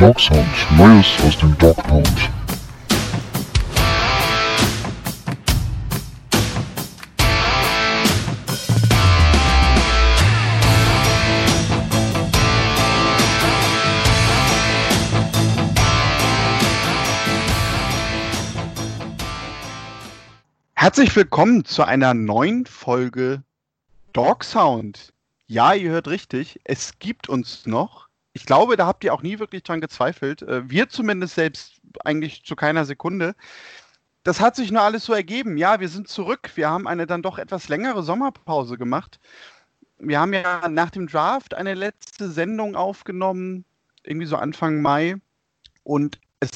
Dog Sound, Neues aus dem Dog Pound. Herzlich willkommen zu einer neuen Folge Dog Sound. Ja, ihr hört richtig, es gibt uns noch. Ich glaube, da habt ihr auch nie wirklich dran gezweifelt. Äh, wir zumindest selbst eigentlich zu keiner Sekunde. Das hat sich nur alles so ergeben. Ja, wir sind zurück. Wir haben eine dann doch etwas längere Sommerpause gemacht. Wir haben ja nach dem Draft eine letzte Sendung aufgenommen, irgendwie so Anfang Mai. Und es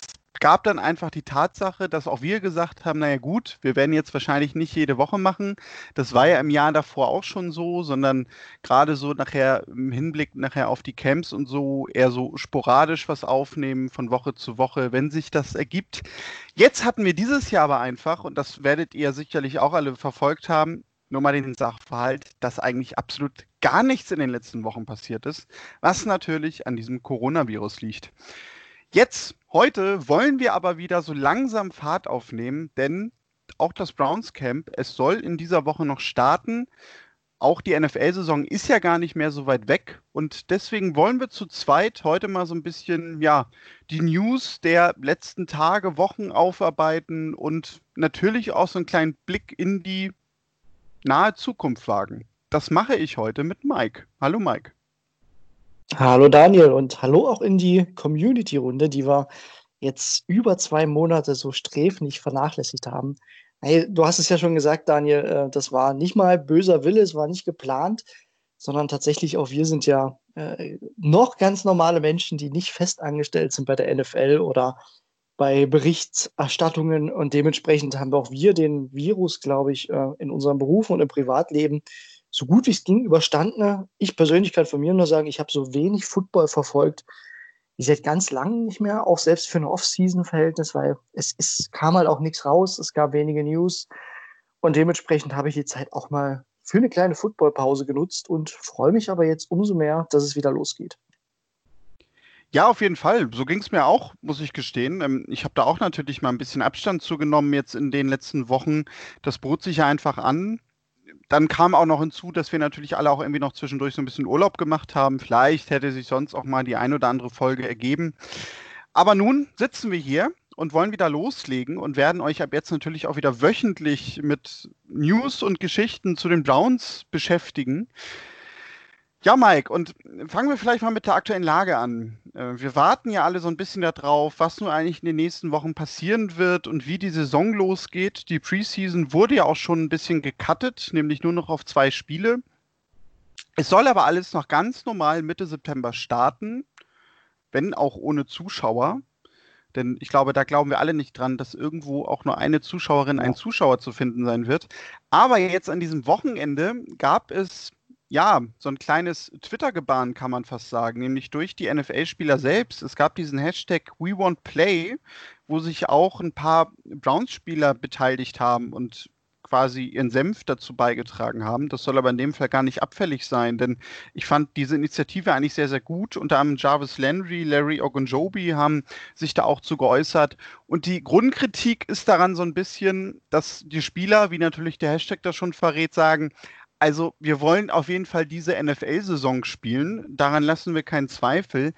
gab dann einfach die Tatsache, dass auch wir gesagt haben, naja gut, wir werden jetzt wahrscheinlich nicht jede Woche machen. Das war ja im Jahr davor auch schon so, sondern gerade so nachher im Hinblick nachher auf die Camps und so eher so sporadisch was aufnehmen von Woche zu Woche, wenn sich das ergibt. Jetzt hatten wir dieses Jahr aber einfach, und das werdet ihr sicherlich auch alle verfolgt haben, nur mal den Sachverhalt, dass eigentlich absolut gar nichts in den letzten Wochen passiert ist, was natürlich an diesem Coronavirus liegt. Jetzt, heute, wollen wir aber wieder so langsam Fahrt aufnehmen, denn auch das Browns Camp, es soll in dieser Woche noch starten. Auch die NFL-Saison ist ja gar nicht mehr so weit weg und deswegen wollen wir zu zweit heute mal so ein bisschen, ja, die News der letzten Tage, Wochen aufarbeiten und natürlich auch so einen kleinen Blick in die nahe Zukunft wagen. Das mache ich heute mit Mike. Hallo Mike. Hallo Daniel und hallo auch in die Community-Runde, die wir jetzt über zwei Monate so sträflich vernachlässigt haben. Hey, du hast es ja schon gesagt, Daniel, äh, das war nicht mal böser Wille, es war nicht geplant, sondern tatsächlich auch wir sind ja äh, noch ganz normale Menschen, die nicht fest angestellt sind bei der NFL oder bei Berichterstattungen und dementsprechend haben auch wir den Virus, glaube ich, äh, in unserem Beruf und im Privatleben so gut wie es ging überstanden. Ich persönlich kann von mir nur sagen, ich habe so wenig Football verfolgt wie seit ganz langem nicht mehr, auch selbst für ein Off-Season-Verhältnis, weil es, es kam halt auch nichts raus, es gab wenige News und dementsprechend habe ich die Zeit auch mal für eine kleine Footballpause genutzt und freue mich aber jetzt umso mehr, dass es wieder losgeht. Ja, auf jeden Fall. So ging es mir auch, muss ich gestehen. Ähm, ich habe da auch natürlich mal ein bisschen Abstand zugenommen jetzt in den letzten Wochen. Das bot sich ja einfach an dann kam auch noch hinzu, dass wir natürlich alle auch irgendwie noch zwischendurch so ein bisschen Urlaub gemacht haben. Vielleicht hätte sich sonst auch mal die ein oder andere Folge ergeben. Aber nun sitzen wir hier und wollen wieder loslegen und werden euch ab jetzt natürlich auch wieder wöchentlich mit News und Geschichten zu den Browns beschäftigen. Ja, Mike, und fangen wir vielleicht mal mit der aktuellen Lage an. Äh, wir warten ja alle so ein bisschen darauf, was nun eigentlich in den nächsten Wochen passieren wird und wie die Saison losgeht. Die Preseason wurde ja auch schon ein bisschen gecuttet, nämlich nur noch auf zwei Spiele. Es soll aber alles noch ganz normal Mitte September starten, wenn auch ohne Zuschauer. Denn ich glaube, da glauben wir alle nicht dran, dass irgendwo auch nur eine Zuschauerin, ein Zuschauer zu finden sein wird. Aber jetzt an diesem Wochenende gab es ja, so ein kleines Twitter-Gebaren kann man fast sagen, nämlich durch die NFL-Spieler selbst. Es gab diesen Hashtag WeWantPlay, wo sich auch ein paar Browns-Spieler beteiligt haben und quasi ihren Senf dazu beigetragen haben. Das soll aber in dem Fall gar nicht abfällig sein, denn ich fand diese Initiative eigentlich sehr, sehr gut. Unter anderem Jarvis Landry, Larry Ogunjobi haben sich da auch zu geäußert. Und die Grundkritik ist daran so ein bisschen, dass die Spieler, wie natürlich der Hashtag das schon verrät, sagen, also wir wollen auf jeden Fall diese NFL-Saison spielen. Daran lassen wir keinen Zweifel.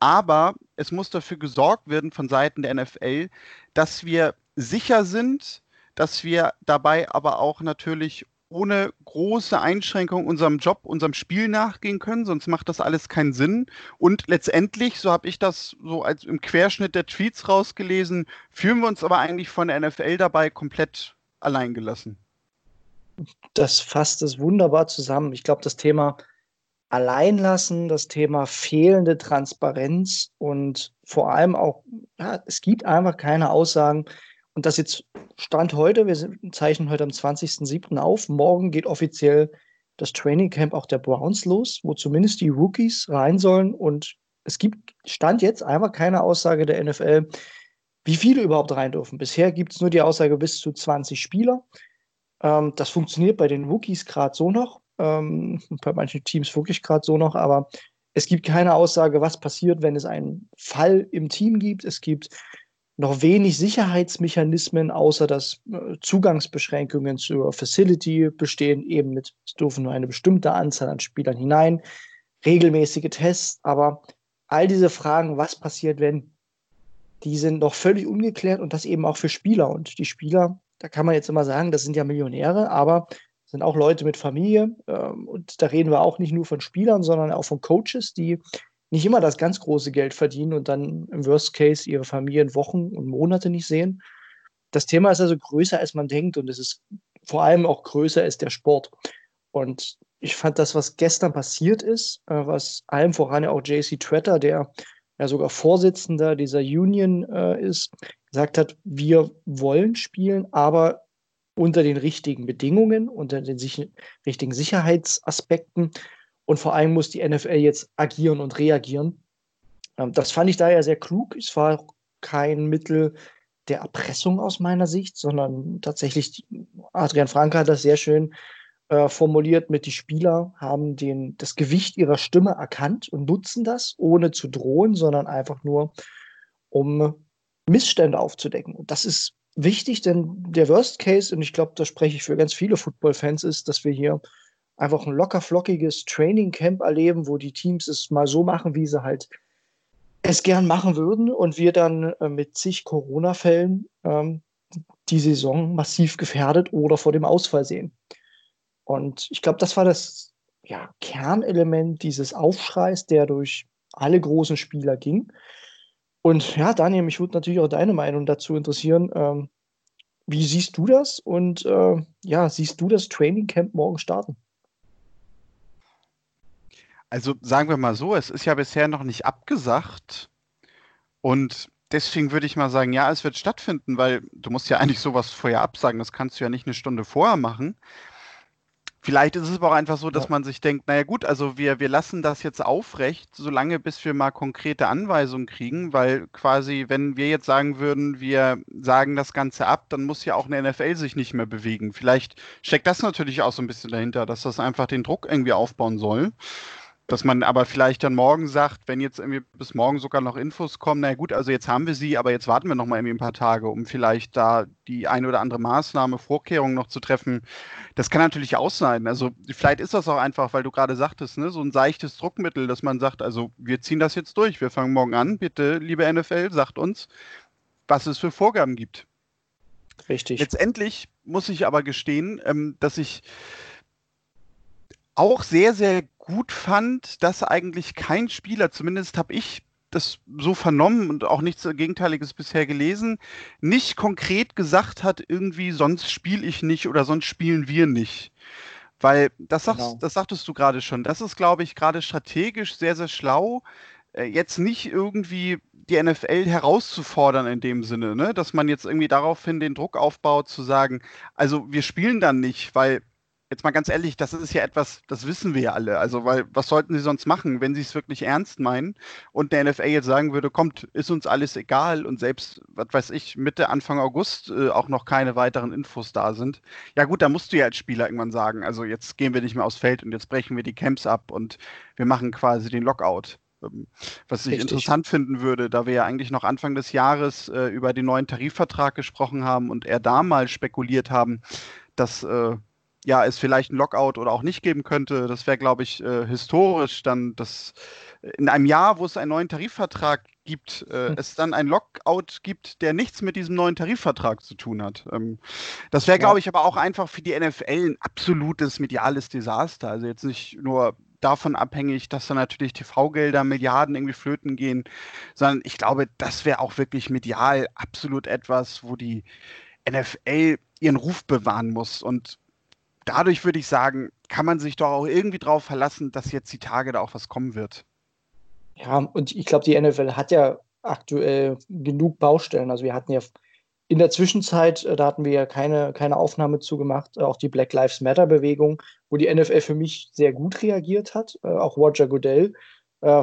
Aber es muss dafür gesorgt werden von Seiten der NFL, dass wir sicher sind, dass wir dabei aber auch natürlich ohne große Einschränkung unserem Job, unserem Spiel nachgehen können, sonst macht das alles keinen Sinn. Und letztendlich, so habe ich das so als im Querschnitt der Tweets rausgelesen, fühlen wir uns aber eigentlich von der NFL dabei komplett allein gelassen das fasst es wunderbar zusammen. Ich glaube, das Thema Alleinlassen, das Thema fehlende Transparenz und vor allem auch, ja, es gibt einfach keine Aussagen. Und das jetzt Stand heute, wir zeichnen heute am 20.07. auf. Morgen geht offiziell das Training Camp auch der Browns los, wo zumindest die Rookies rein sollen. Und es gibt Stand jetzt einfach keine Aussage der NFL, wie viele überhaupt rein dürfen. Bisher gibt es nur die Aussage bis zu 20 Spieler. Ähm, das funktioniert bei den Rookies gerade so noch, ähm, bei manchen Teams wirklich gerade so noch, aber Es gibt keine Aussage, was passiert, wenn es einen Fall im Team gibt. Es gibt noch wenig Sicherheitsmechanismen, außer dass äh, Zugangsbeschränkungen zur Facility bestehen, eben mit, es dürfen nur eine bestimmte Anzahl an Spielern hinein, regelmäßige Tests, aber all diese Fragen, was passiert, wenn, die sind noch völlig ungeklärt und das eben auch für Spieler. Und die Spieler, da kann man jetzt immer sagen, das sind ja Millionäre, aber sind auch Leute mit Familie. Ähm, und da reden wir auch nicht nur von Spielern, sondern auch von Coaches, die nicht immer das ganz große Geld verdienen und dann im Worst Case ihre Familien Wochen und Monate nicht sehen. Das Thema ist also größer, als man denkt und es ist vor allem auch größer als der Sport. Und ich fand das, was gestern passiert ist, äh, was allem voran ja auch JC Tretter, der ja sogar Vorsitzender dieser Union äh, ist, gesagt hat, wir wollen spielen, aber unter den richtigen Bedingungen, unter den sich richtigen Sicherheitsaspekten. Und vor allem muss die NFL jetzt agieren und reagieren. Ähm, das fand ich daher sehr klug. Es war kein Mittel der Erpressung aus meiner Sicht, sondern tatsächlich, Adrian Franke hat das sehr schön äh, formuliert mit, die Spieler haben den, das Gewicht ihrer Stimme erkannt und nutzen das, ohne zu drohen, sondern einfach nur, um Missstände aufzudecken. Und das ist wichtig, denn der Worst Case, und ich glaube, da spreche ich für ganz viele Football-Fans, ist, dass wir hier einfach ein locker flockiges Training Camp erleben, wo die Teams es mal so machen, wie sie halt es gern machen würden und wir dann äh, mit zig Corona-Fällen ähm, die Saison massiv gefährdet oder vor dem Ausfall sehen. Und ich glaube, das war das ja, Kernelement dieses Aufschreis, der durch alle großen Spieler ging. Und ja, Daniel, mich würde natürlich auch deine Meinung dazu interessieren. Ähm, wie siehst du das? Und äh, ja, siehst du das Training Camp morgen starten? Also sagen wir mal so, es ist ja bisher noch nicht abgesagt. Und deswegen würde ich mal sagen, ja, es wird stattfinden, weil du musst ja eigentlich sowas vorher absagen. Das kannst du ja nicht eine Stunde vorher machen. Vielleicht ist es aber auch einfach so, dass ja. man sich denkt, naja gut, also wir, wir lassen das jetzt aufrecht, solange bis wir mal konkrete Anweisungen kriegen, weil quasi, wenn wir jetzt sagen würden, wir sagen das Ganze ab, dann muss ja auch eine NFL sich nicht mehr bewegen. Vielleicht steckt das natürlich auch so ein bisschen dahinter, dass das einfach den Druck irgendwie aufbauen soll. Dass man aber vielleicht dann morgen sagt, wenn jetzt irgendwie bis morgen sogar noch Infos kommen, na gut, also jetzt haben wir sie, aber jetzt warten wir noch mal irgendwie ein paar Tage, um vielleicht da die eine oder andere Maßnahme, Vorkehrung noch zu treffen. Das kann natürlich auch sein. Also vielleicht ist das auch einfach, weil du gerade sagtest, ne, so ein seichtes Druckmittel, dass man sagt, also wir ziehen das jetzt durch, wir fangen morgen an, bitte, liebe NFL, sagt uns, was es für Vorgaben gibt. Richtig. Letztendlich muss ich aber gestehen, ähm, dass ich auch sehr, sehr gut fand, dass eigentlich kein Spieler, zumindest habe ich das so vernommen und auch nichts Gegenteiliges bisher gelesen, nicht konkret gesagt hat, irgendwie, sonst spiele ich nicht oder sonst spielen wir nicht. Weil das, sagst, genau. das sagtest du gerade schon. Das ist, glaube ich, gerade strategisch sehr, sehr schlau, äh, jetzt nicht irgendwie die NFL herauszufordern in dem Sinne, ne? dass man jetzt irgendwie daraufhin den Druck aufbaut, zu sagen, also wir spielen dann nicht, weil jetzt mal ganz ehrlich, das ist ja etwas, das wissen wir ja alle. Also, weil, was sollten sie sonst machen, wenn sie es wirklich ernst meinen und der NFL jetzt sagen würde, kommt, ist uns alles egal und selbst, was weiß ich, Mitte, Anfang August äh, auch noch keine weiteren Infos da sind. Ja gut, da musst du ja als Spieler irgendwann sagen, also jetzt gehen wir nicht mehr aufs Feld und jetzt brechen wir die Camps ab und wir machen quasi den Lockout. Ähm, was ich Richtig. interessant finden würde, da wir ja eigentlich noch Anfang des Jahres äh, über den neuen Tarifvertrag gesprochen haben und er damals spekuliert haben, dass äh, ja, es vielleicht ein Lockout oder auch nicht geben könnte. Das wäre, glaube ich, äh, historisch dann, dass in einem Jahr, wo es einen neuen Tarifvertrag gibt, äh, hm. es dann ein Lockout gibt, der nichts mit diesem neuen Tarifvertrag zu tun hat. Ähm, das wäre, glaube ich, aber auch einfach für die NFL ein absolutes mediales Desaster. Also jetzt nicht nur davon abhängig, dass da natürlich TV-Gelder, Milliarden irgendwie flöten gehen, sondern ich glaube, das wäre auch wirklich medial absolut etwas, wo die NFL ihren Ruf bewahren muss. Und dadurch würde ich sagen, kann man sich doch auch irgendwie darauf verlassen, dass jetzt die Tage da auch was kommen wird. Ja, und ich glaube, die NFL hat ja aktuell genug Baustellen. Also wir hatten ja in der Zwischenzeit, äh, da hatten wir ja keine, keine Aufnahme zugemacht, äh, auch die Black Lives Matter Bewegung, wo die NFL für mich sehr gut reagiert hat. Äh, auch Roger Goodell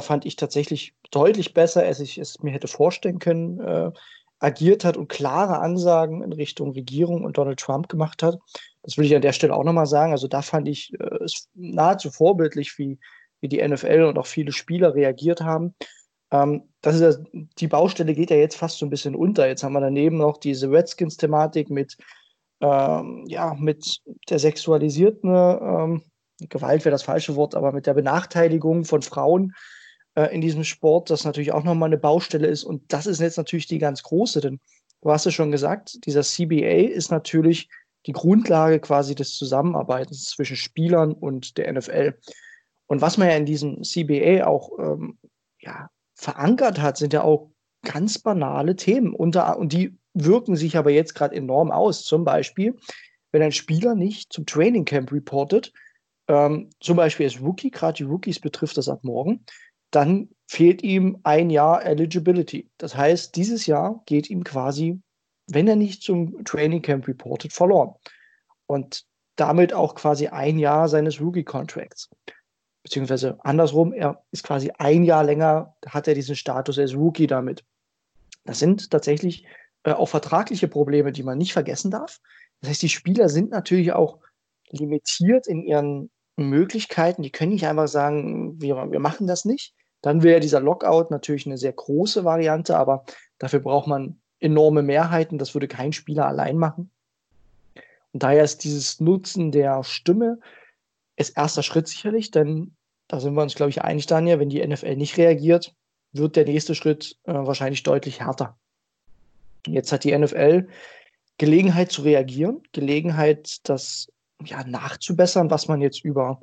fand ich tatsächlich deutlich besser, als ich es mir hätte vorstellen können, agiert hat und klare Ansagen in Richtung Regierung und Donald Trump gemacht hat. Das will ich an der Stelle auch nochmal sagen. Also da fand ich äh, es nahezu vorbildlich, wie wie die NFL und auch viele Spieler reagiert haben. Ähm, das ist ja, die Baustelle geht ja jetzt fast so ein bisschen unter. Jetzt haben wir daneben noch diese Redskins-Thematik mit, ähm, ja, mit der sexualisierten ähm, Gewalt wäre das falsche Wort, aber mit der Benachteiligung von Frauen äh, in diesem Sport, das natürlich auch nochmal eine Baustelle ist. Und das ist jetzt natürlich die ganz große, denn du hast es schon gesagt, dieser CBA ist natürlich die Grundlage quasi des Zusammenarbeitens zwischen Spielern und der NFL. Und was man ja in diesem CBA auch ähm, ja, verankert hat, sind ja auch ganz banale Themen. Unter, und die wirken sich aber jetzt gerade enorm aus. Zum Beispiel, wenn ein Spieler nicht zum Training Camp reportet, ähm, zum Beispiel als Rookie, gerade die Rookies betrifft das ab morgen, dann fehlt ihm ein Jahr Eligibility. Das heißt, dieses Jahr geht ihm quasi, wenn er nicht zum Training Camp reportet, verloren. Und damit auch quasi ein Jahr seines Rookie-Contracts. Beziehungsweise andersrum, er ist quasi ein Jahr länger, hat er diesen Status als Rookie damit. Das sind tatsächlich äh, auch vertragliche Probleme, die man nicht vergessen darf. Das heißt, die Spieler sind natürlich auch limitiert in ihren Möglichkeiten. Die können nicht einfach sagen, wir, wir machen das nicht. Dann wäre dieser Lockout natürlich eine sehr große Variante, aber dafür braucht man enorme Mehrheiten. Das würde kein Spieler allein machen. Und daher ist dieses Nutzen der Stimme ist erster Schritt sicherlich, denn da sind wir uns, glaube ich, einig, Daniel, wenn die NFL nicht reagiert, wird der nächste Schritt äh, wahrscheinlich deutlich härter. Jetzt hat die NFL Gelegenheit zu reagieren, Gelegenheit, das ja, nachzubessern, was man jetzt über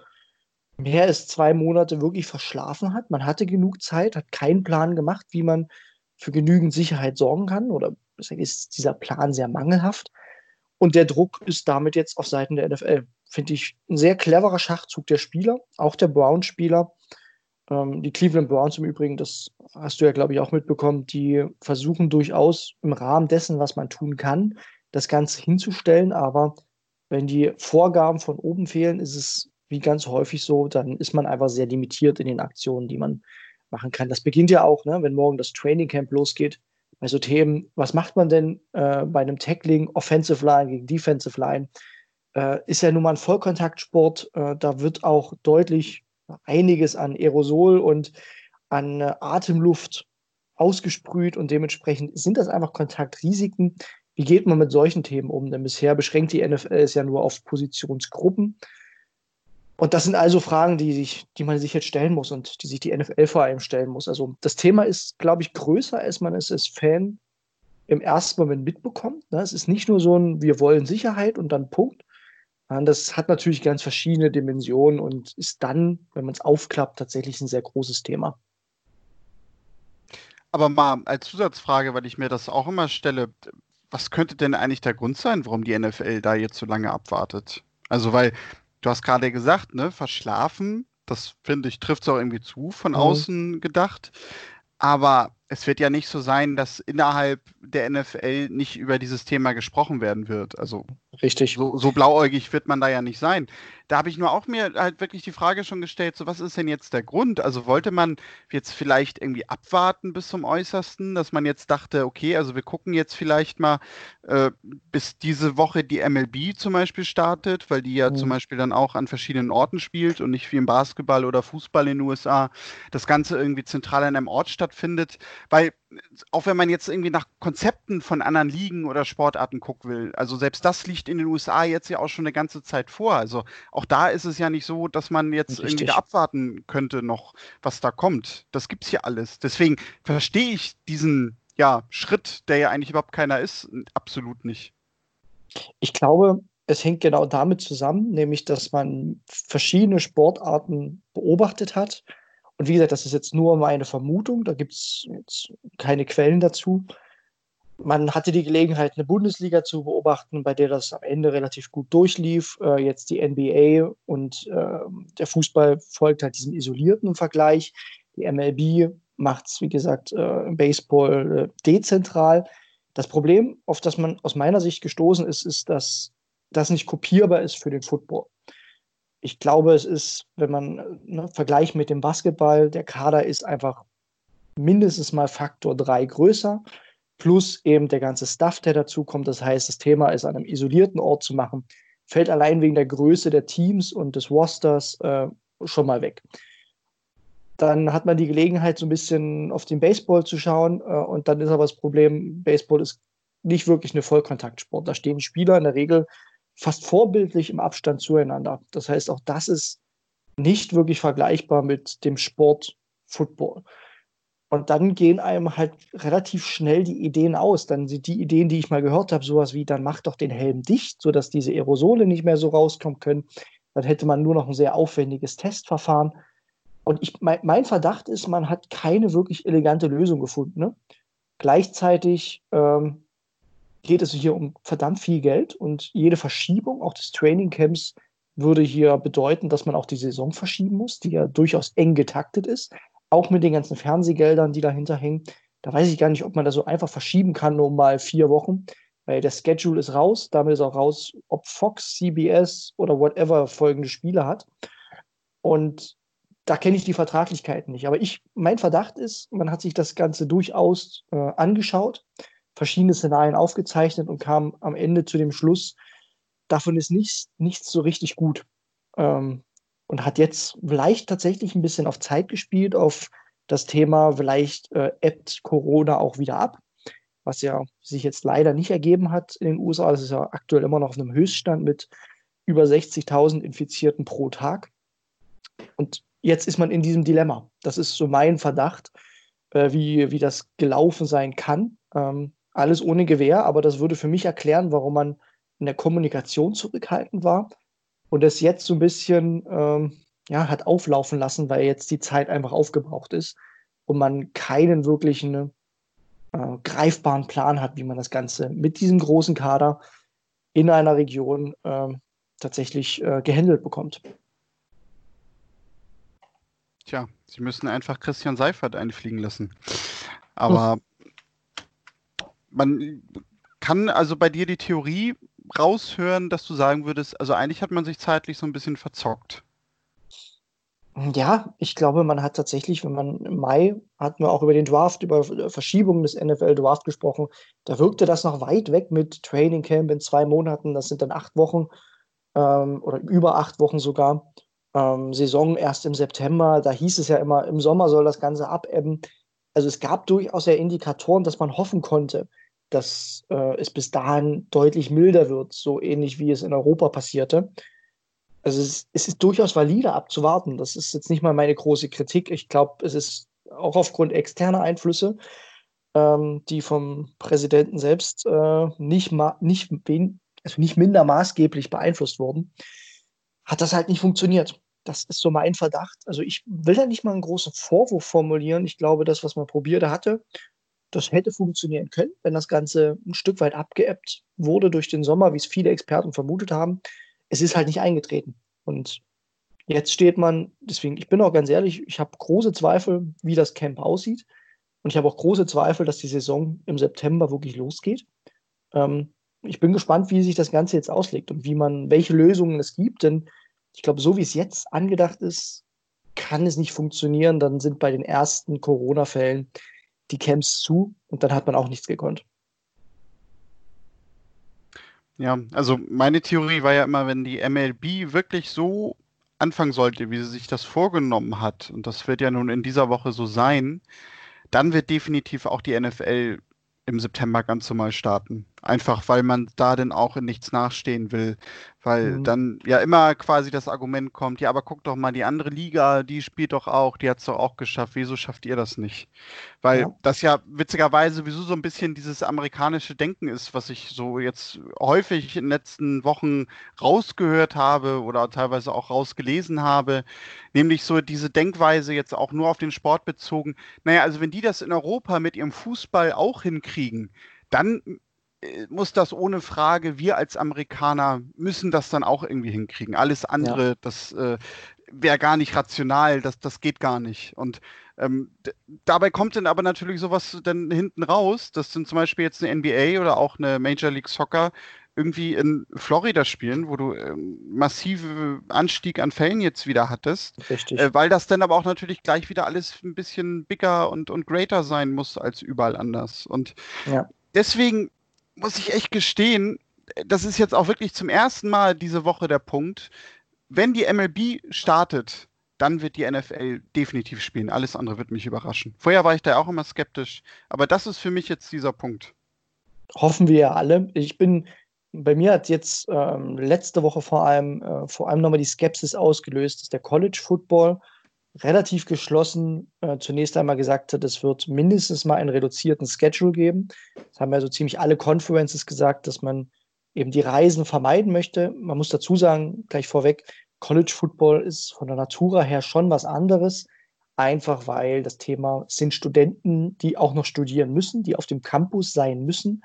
mehr als zwei Monate wirklich verschlafen hat. Man hatte genug Zeit, hat keinen Plan gemacht, wie man für genügend Sicherheit sorgen kann. Oder ist dieser Plan sehr mangelhaft. Und der Druck ist damit jetzt auf Seiten der NFL. Finde ich ein sehr cleverer Schachzug der Spieler, auch der Brown-Spieler. Ähm, die Cleveland Browns im Übrigen, das hast du ja, glaube ich, auch mitbekommen, die versuchen durchaus im Rahmen dessen, was man tun kann, das Ganze hinzustellen, aber wenn die Vorgaben von oben fehlen, ist es wie ganz häufig so, dann ist man einfach sehr limitiert in den Aktionen, die man machen kann. Das beginnt ja auch, ne, wenn morgen das Training Camp losgeht, bei so Themen, was macht man denn äh, bei einem Tackling Offensive Line gegen Defensive Line? Äh, ist ja nun mal ein Vollkontaktsport, äh, da wird auch deutlich einiges an Aerosol und an äh, Atemluft ausgesprüht und dementsprechend sind das einfach Kontaktrisiken, wie geht man mit solchen Themen um? Denn bisher beschränkt die NFL es ja nur auf Positionsgruppen. Und das sind also Fragen, die, sich, die man sich jetzt stellen muss und die sich die NFL vor allem stellen muss. Also das Thema ist, glaube ich, größer, als man es als Fan im ersten Moment mitbekommt. Ne? Es ist nicht nur so ein, wir wollen Sicherheit und dann Punkt. Das hat natürlich ganz verschiedene Dimensionen und ist dann, wenn man es aufklappt, tatsächlich ein sehr großes Thema. Aber mal als Zusatzfrage, weil ich mir das auch immer stelle, was könnte denn eigentlich der Grund sein, warum die NFL da jetzt so lange abwartet? Also, weil du hast gerade gesagt, ne, verschlafen, das finde ich, trifft es auch irgendwie zu, von mhm. außen gedacht. Aber es wird ja nicht so sein, dass innerhalb der NFL nicht über dieses Thema gesprochen werden wird. Also richtig. So, so blauäugig wird man da ja nicht sein. Da habe ich nur auch mir halt wirklich die Frage schon gestellt, so was ist denn jetzt der Grund? Also wollte man jetzt vielleicht irgendwie abwarten bis zum Äußersten, dass man jetzt dachte, okay, also wir gucken jetzt vielleicht mal, äh, bis diese Woche die MLB zum Beispiel startet, weil die ja mhm. zum Beispiel dann auch an verschiedenen Orten spielt und nicht wie im Basketball oder Fußball in den USA das Ganze irgendwie zentral an einem Ort stattfindet weil auch wenn man jetzt irgendwie nach Konzepten von anderen Ligen oder Sportarten gucken will, also selbst das liegt in den USA jetzt ja auch schon eine ganze Zeit vor. Also auch da ist es ja nicht so, dass man jetzt Richtig. irgendwie abwarten könnte noch, was da kommt. Das gibt es ja alles. Deswegen verstehe ich diesen ja, Schritt, der ja eigentlich überhaupt keiner ist, absolut nicht. Ich glaube, es hängt genau damit zusammen, nämlich dass man verschiedene Sportarten beobachtet hat und wie gesagt, das ist jetzt nur meine Vermutung, da gibt es jetzt keine Quellen dazu. Man hatte die Gelegenheit, eine Bundesliga zu beobachten, bei der das am Ende relativ gut durchlief. Äh, jetzt die NBA und äh, der Fußball folgt halt diesem isolierten Vergleich. Die MLB macht es, wie gesagt, äh, im Baseball äh, dezentral. Das Problem, auf das man aus meiner Sicht gestoßen ist, ist, dass das nicht kopierbar ist für den Football ich glaube, es ist, wenn man ne, vergleicht mit dem Basketball, der Kader ist einfach mindestens mal Faktor 3 größer, plus eben der ganze Stuff, der dazu kommt. Das heißt, das Thema ist an einem isolierten Ort zu machen, fällt allein wegen der Größe der Teams und des Rosters äh, schon mal weg. Dann hat man die Gelegenheit, so ein bisschen auf den Baseball zu schauen. Äh, und dann ist aber das Problem, Baseball ist nicht wirklich eine Vollkontaktsport. Da stehen Spieler in der Regel fast vorbildlich im Abstand zueinander. Das heißt, auch das ist nicht wirklich vergleichbar mit dem Sport Football. Und dann gehen einem halt relativ schnell die Ideen aus. Dann sind die Ideen, die ich mal gehört habe, sowas wie, dann mach doch den Helm dicht, sodass diese Aerosole nicht mehr so rauskommen können. Dann hätte man nur noch ein sehr aufwendiges Testverfahren. Und ich, mein, mein Verdacht ist, man hat keine wirklich elegante Lösung gefunden. Ne? Gleichzeitig ähm, geht es hier um verdammt viel Geld und jede Verschiebung auch des Trainingcamps würde hier bedeuten, dass man auch die Saison verschieben muss, die ja durchaus eng getaktet ist, auch mit den ganzen Fernsehgeldern, die dahinter hängen. Da weiß ich gar nicht, ob man das so einfach verschieben kann, nur mal vier Wochen, weil der Schedule ist raus. Damit ist auch raus, ob Fox, CBS oder whatever folgende Spiele hat. Und da kenne ich die Vertraglichkeiten nicht. Aber ich, mein Verdacht ist, man hat sich das Ganze durchaus äh, angeschaut, verschiedene Szenarien aufgezeichnet und kam am Ende zu dem Schluss, davon ist nichts, nichts so richtig gut. Ähm, und hat jetzt vielleicht tatsächlich ein bisschen auf Zeit gespielt, auf das Thema, vielleicht äh, ebbt Corona auch wieder ab, was ja sich jetzt leider nicht ergeben hat in den USA. Das ist ja aktuell immer noch auf einem Höchststand mit über 60.000 Infizierten pro Tag. Und jetzt ist man in diesem Dilemma. Das ist so mein Verdacht, äh, wie, wie das gelaufen sein kann. Ähm, alles ohne Gewehr, aber das würde für mich erklären, warum man in der Kommunikation zurückhaltend war und es jetzt so ein bisschen ähm, ja, hat auflaufen lassen, weil jetzt die Zeit einfach aufgebraucht ist und man keinen wirklichen äh, greifbaren Plan hat, wie man das Ganze mit diesem großen Kader in einer Region äh, tatsächlich äh, gehandelt bekommt. Tja, sie müssen einfach Christian Seifert einfliegen lassen. Aber hm. Man kann also bei dir die Theorie raushören, dass du sagen würdest, also eigentlich hat man sich zeitlich so ein bisschen verzockt. Ja, ich glaube, man hat tatsächlich, wenn man im Mai hatten wir auch über den Draft, über Verschiebungen des NFL-Draft gesprochen, da wirkte das noch weit weg mit Training Camp in zwei Monaten, das sind dann acht Wochen ähm, oder über acht Wochen sogar. Ähm, Saison erst im September, da hieß es ja immer, im Sommer soll das Ganze abebben. Also es gab durchaus ja Indikatoren, dass man hoffen konnte, dass äh, es bis dahin deutlich milder wird, so ähnlich wie es in Europa passierte. Also es, es ist durchaus valide abzuwarten. Das ist jetzt nicht mal meine große Kritik. Ich glaube, es ist auch aufgrund externer Einflüsse, ähm, die vom Präsidenten selbst äh, nicht, nicht, also nicht minder maßgeblich beeinflusst wurden, hat das halt nicht funktioniert. Das ist so mein Verdacht. Also ich will da nicht mal einen großen Vorwurf formulieren. Ich glaube, das, was man probiert hatte, das hätte funktionieren können, wenn das Ganze ein Stück weit abgeebbt wurde durch den Sommer, wie es viele Experten vermutet haben. Es ist halt nicht eingetreten. Und jetzt steht man, deswegen, ich bin auch ganz ehrlich, ich habe große Zweifel, wie das Camp aussieht. Und ich habe auch große Zweifel, dass die Saison im September wirklich losgeht. Ähm, ich bin gespannt, wie sich das Ganze jetzt auslegt und wie man, welche Lösungen es gibt. Denn ich glaube, so wie es jetzt angedacht ist, kann es nicht funktionieren. Dann sind bei den ersten Corona-Fällen die Camps zu und dann hat man auch nichts gekonnt. Ja, also meine Theorie war ja immer, wenn die MLB wirklich so anfangen sollte, wie sie sich das vorgenommen hat, und das wird ja nun in dieser Woche so sein, dann wird definitiv auch die NFL im September ganz normal starten. Einfach weil man da dann auch in nichts nachstehen will. Weil mhm. dann ja immer quasi das Argument kommt, ja, aber guck doch mal, die andere Liga, die spielt doch auch, die hat es doch auch geschafft. Wieso schafft ihr das nicht? Weil ja. das ja witzigerweise sowieso so ein bisschen dieses amerikanische Denken ist, was ich so jetzt häufig in den letzten Wochen rausgehört habe oder teilweise auch rausgelesen habe. Nämlich so diese Denkweise jetzt auch nur auf den Sport bezogen. Naja, also wenn die das in Europa mit ihrem Fußball auch hinkriegen, dann muss das ohne Frage, wir als Amerikaner müssen das dann auch irgendwie hinkriegen. Alles andere, ja. das äh, wäre gar nicht rational, das, das geht gar nicht. Und ähm, dabei kommt dann aber natürlich sowas dann hinten raus, dass dann zum Beispiel jetzt eine NBA oder auch eine Major League Soccer irgendwie in Florida spielen, wo du ähm, massive Anstieg an Fällen jetzt wieder hattest. Richtig. Äh, weil das dann aber auch natürlich gleich wieder alles ein bisschen bigger und, und greater sein muss als überall anders. Und ja. deswegen muss ich echt gestehen, das ist jetzt auch wirklich zum ersten Mal diese Woche der Punkt. Wenn die MLB startet, dann wird die NFL definitiv spielen. Alles andere wird mich überraschen. Vorher war ich da auch immer skeptisch, aber das ist für mich jetzt dieser Punkt. Hoffen wir ja alle. Ich bin, bei mir hat jetzt ähm, letzte Woche vor allem, äh, vor allem nochmal die Skepsis ausgelöst, dass der College Football relativ geschlossen äh, zunächst einmal gesagt hat, es wird mindestens mal einen reduzierten Schedule geben. Das haben ja so ziemlich alle Conferences gesagt, dass man eben die Reisen vermeiden möchte. Man muss dazu sagen, gleich vorweg, College Football ist von der Natura her schon was anderes, einfach weil das Thema sind Studenten, die auch noch studieren müssen, die auf dem Campus sein müssen.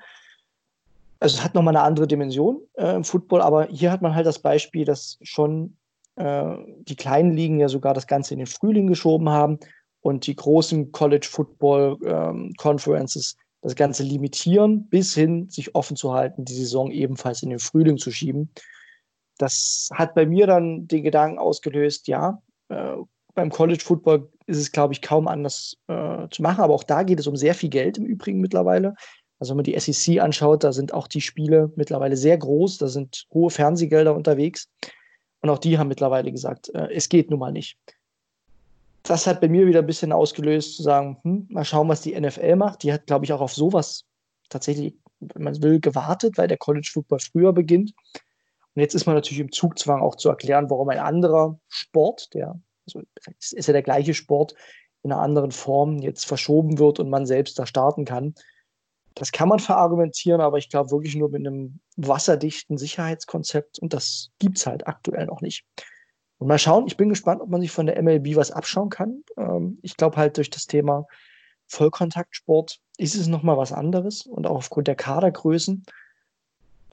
Also es hat nochmal eine andere Dimension äh, im Football, aber hier hat man halt das Beispiel, dass schon äh, die kleinen Ligen ja sogar das Ganze in den Frühling geschoben haben und die großen College Football ähm, Conferences das Ganze limitieren, bis hin sich offen zu halten, die Saison ebenfalls in den Frühling zu schieben. Das hat bei mir dann den Gedanken ausgelöst, ja, äh, beim College Football ist es, glaube ich, kaum anders äh, zu machen, aber auch da geht es um sehr viel Geld im Übrigen mittlerweile. Also wenn man die SEC anschaut, da sind auch die Spiele mittlerweile sehr groß, da sind hohe Fernsehgelder unterwegs. Und auch die haben mittlerweile gesagt, äh, es geht nun mal nicht. Das hat bei mir wieder ein bisschen ausgelöst, zu sagen, hm, mal schauen, was die NFL macht. Die hat, glaube ich, auch auf sowas tatsächlich, wenn man will, gewartet, weil der College Football früher beginnt. Und jetzt ist man natürlich im Zugzwang auch zu erklären, warum ein anderer Sport, der, also ist ja der gleiche Sport, in einer anderen Form jetzt verschoben wird und man selbst da starten kann. Das kann man verargumentieren, aber ich glaube wirklich nur mit einem wasserdichten Sicherheitskonzept und das gibt es halt aktuell noch nicht. Und mal schauen, ich bin gespannt, ob man sich von der MLB was abschauen kann. Ähm, ich glaube halt durch das Thema Vollkontaktsport ist es nochmal was anderes und auch aufgrund der Kadergrößen.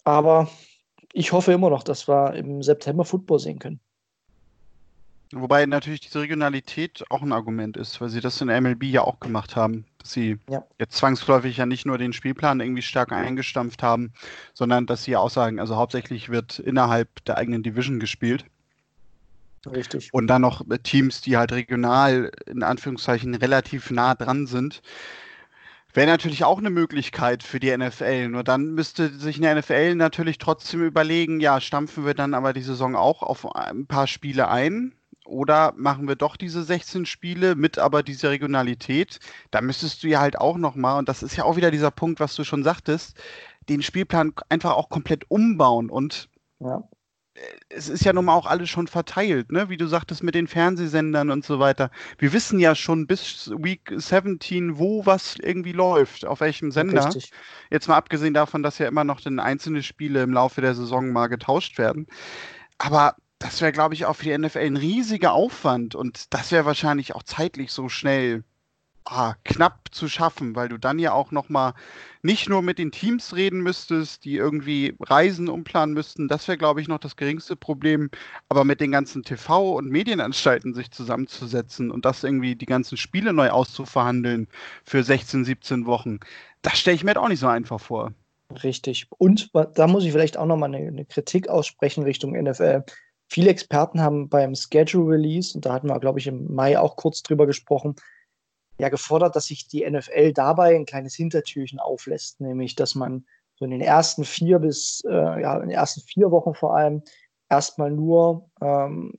Aber ich hoffe immer noch, dass wir im September Football sehen können. Wobei natürlich diese Regionalität auch ein Argument ist, weil sie das in der MLB ja auch gemacht haben. Dass sie ja. jetzt zwangsläufig ja nicht nur den Spielplan irgendwie stark eingestampft haben, sondern dass sie auch sagen, also hauptsächlich wird innerhalb der eigenen Division gespielt. Richtig. Und dann noch Teams, die halt regional in Anführungszeichen relativ nah dran sind. Wäre natürlich auch eine Möglichkeit für die NFL. Nur dann müsste sich eine NFL natürlich trotzdem überlegen, ja, stampfen wir dann aber die Saison auch auf ein paar Spiele ein oder machen wir doch diese 16 Spiele mit aber dieser Regionalität? Da müsstest du ja halt auch nochmal, und das ist ja auch wieder dieser Punkt, was du schon sagtest, den Spielplan einfach auch komplett umbauen. Und ja. es ist ja nun mal auch alles schon verteilt, ne? wie du sagtest, mit den Fernsehsendern und so weiter. Wir wissen ja schon bis Week 17, wo was irgendwie läuft, auf welchem Sender. Richtig. Jetzt mal abgesehen davon, dass ja immer noch dann einzelne Spiele im Laufe der Saison mal getauscht werden. Aber das wäre, glaube ich, auch für die NFL ein riesiger Aufwand und das wäre wahrscheinlich auch zeitlich so schnell ah, knapp zu schaffen, weil du dann ja auch noch mal nicht nur mit den Teams reden müsstest, die irgendwie Reisen umplanen müssten. Das wäre, glaube ich, noch das geringste Problem. Aber mit den ganzen TV- und Medienanstalten sich zusammenzusetzen und das irgendwie die ganzen Spiele neu auszuverhandeln für 16, 17 Wochen, das stelle ich mir halt auch nicht so einfach vor. Richtig. Und da muss ich vielleicht auch noch mal eine, eine Kritik aussprechen Richtung NFL Viele Experten haben beim Schedule Release, und da hatten wir, glaube ich, im Mai auch kurz drüber gesprochen, ja gefordert, dass sich die NFL dabei ein kleines Hintertürchen auflässt, nämlich dass man so in den ersten vier bis, äh, ja, in den ersten vier Wochen vor allem erstmal nur ähm,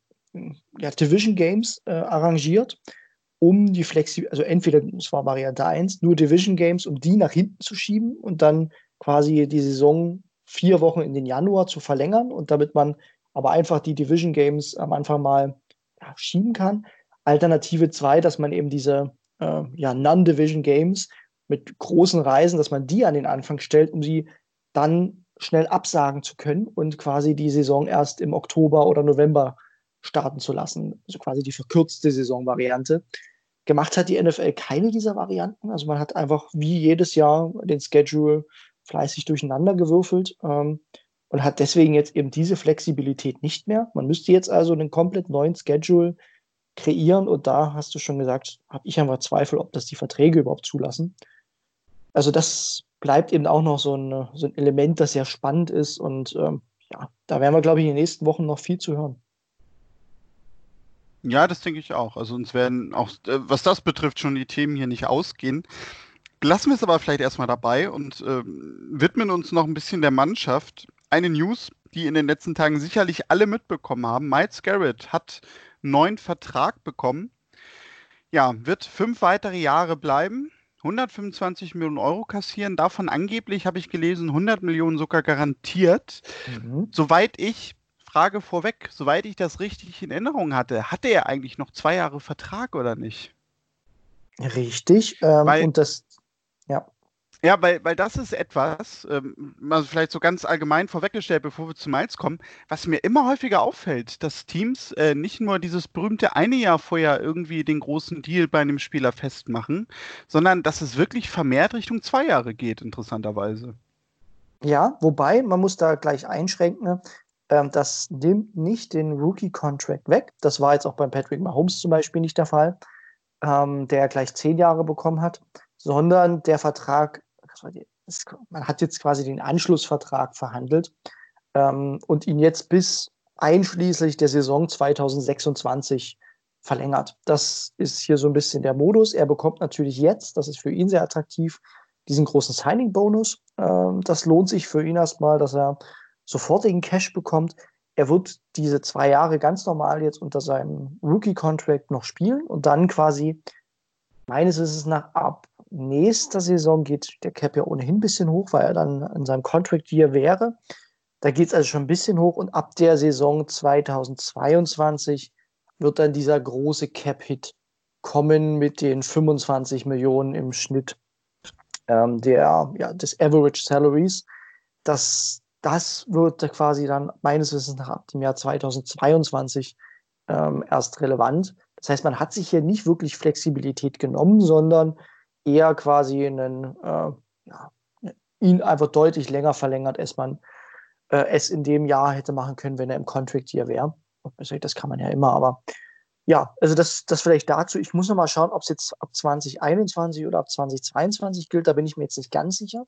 ja, Division Games äh, arrangiert, um die Flexibilität, also entweder, das war Variante 1, nur Division Games, um die nach hinten zu schieben und dann quasi die Saison vier Wochen in den Januar zu verlängern und damit man aber einfach die Division Games am Anfang mal ja, schieben kann. Alternative 2, dass man eben diese äh, ja, Non-Division Games mit großen Reisen, dass man die an den Anfang stellt, um sie dann schnell absagen zu können und quasi die Saison erst im Oktober oder November starten zu lassen. Also quasi die verkürzte Saisonvariante. Gemacht hat die NFL keine dieser Varianten. Also man hat einfach wie jedes Jahr den Schedule fleißig durcheinander gewürfelt. Ähm, und hat deswegen jetzt eben diese Flexibilität nicht mehr. Man müsste jetzt also einen komplett neuen Schedule kreieren und da hast du schon gesagt, habe ich einfach Zweifel, ob das die Verträge überhaupt zulassen. Also das bleibt eben auch noch so ein, so ein Element, das sehr spannend ist und ähm, ja, da werden wir, glaube ich, in den nächsten Wochen noch viel zu hören. Ja, das denke ich auch. Also uns werden auch, äh, was das betrifft, schon die Themen hier nicht ausgehen. Lassen wir es aber vielleicht erstmal dabei und äh, widmen uns noch ein bisschen der Mannschaft eine News, die in den letzten Tagen sicherlich alle mitbekommen haben. Miles Garrett hat einen neuen Vertrag bekommen. Ja, wird fünf weitere Jahre bleiben, 125 Millionen Euro kassieren, davon angeblich, habe ich gelesen, 100 Millionen sogar garantiert. Mhm. Soweit ich, Frage vorweg, soweit ich das richtig in Erinnerung hatte, hatte er eigentlich noch zwei Jahre Vertrag oder nicht? Richtig. Ähm, Weil, und das, ja. Ja, weil, weil das ist etwas, ähm, also vielleicht so ganz allgemein vorweggestellt, bevor wir zu Miles kommen, was mir immer häufiger auffällt, dass Teams äh, nicht nur dieses berühmte eine Jahr vorher irgendwie den großen Deal bei einem Spieler festmachen, sondern dass es wirklich vermehrt Richtung zwei Jahre geht, interessanterweise. Ja, wobei, man muss da gleich einschränken, ähm, das nimmt nicht den Rookie-Contract weg. Das war jetzt auch beim Patrick Mahomes zum Beispiel nicht der Fall, ähm, der gleich zehn Jahre bekommen hat, sondern der Vertrag man hat jetzt quasi den Anschlussvertrag verhandelt ähm, und ihn jetzt bis einschließlich der Saison 2026 verlängert. Das ist hier so ein bisschen der Modus. Er bekommt natürlich jetzt, das ist für ihn sehr attraktiv, diesen großen Signing-Bonus. Ähm, das lohnt sich für ihn erstmal, dass er sofortigen Cash bekommt. Er wird diese zwei Jahre ganz normal jetzt unter seinem Rookie-Contract noch spielen und dann quasi meines Wissens nach ab nächster Saison geht der Cap ja ohnehin ein bisschen hoch, weil er dann in seinem Contract Year wäre. Da geht es also schon ein bisschen hoch und ab der Saison 2022 wird dann dieser große Cap-Hit kommen mit den 25 Millionen im Schnitt ähm, der, ja, des Average Salaries. Das, das wird quasi dann meines Wissens nach ab dem Jahr 2022 ähm, erst relevant. Das heißt, man hat sich hier nicht wirklich Flexibilität genommen, sondern eher quasi einen, äh, ja, ihn einfach deutlich länger verlängert, als man äh, es in dem Jahr hätte machen können, wenn er im Contract hier wäre. Das kann man ja immer, aber ja, also das, das vielleicht dazu. Ich muss noch mal schauen, ob es jetzt ab 2021 oder ab 2022 gilt. Da bin ich mir jetzt nicht ganz sicher.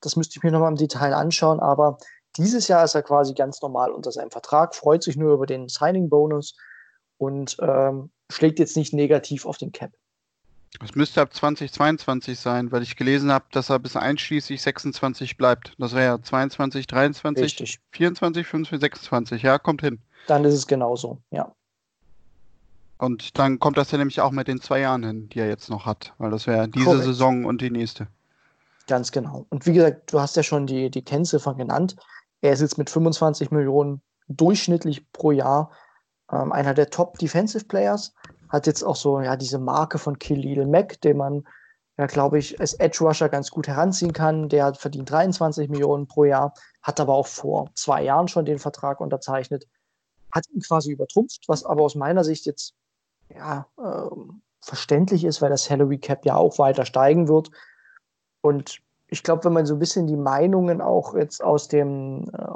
Das müsste ich mir noch mal im Detail anschauen. Aber dieses Jahr ist er quasi ganz normal unter seinem Vertrag, freut sich nur über den Signing-Bonus und ähm, schlägt jetzt nicht negativ auf den Cap. Es müsste ab 2022 sein, weil ich gelesen habe, dass er bis einschließlich 26 bleibt. Das wäre ja 22, 23, Richtig. 24, 25, 26. Ja, kommt hin. Dann ist es genauso, ja. Und dann kommt das ja nämlich auch mit den zwei Jahren hin, die er jetzt noch hat, weil das wäre diese Korrekt. Saison und die nächste. Ganz genau. Und wie gesagt, du hast ja schon die, die Kennziffern genannt. Er ist jetzt mit 25 Millionen durchschnittlich pro Jahr ähm, einer der Top Defensive Players hat jetzt auch so ja diese Marke von Khalil Mack, den man ja, glaube ich, als Edge Rusher ganz gut heranziehen kann. Der verdient 23 Millionen pro Jahr, hat aber auch vor zwei Jahren schon den Vertrag unterzeichnet, hat ihn quasi übertrumpft, was aber aus meiner Sicht jetzt ja, äh, verständlich ist, weil das Salary Cap ja auch weiter steigen wird. Und ich glaube, wenn man so ein bisschen die Meinungen auch jetzt aus dem, äh,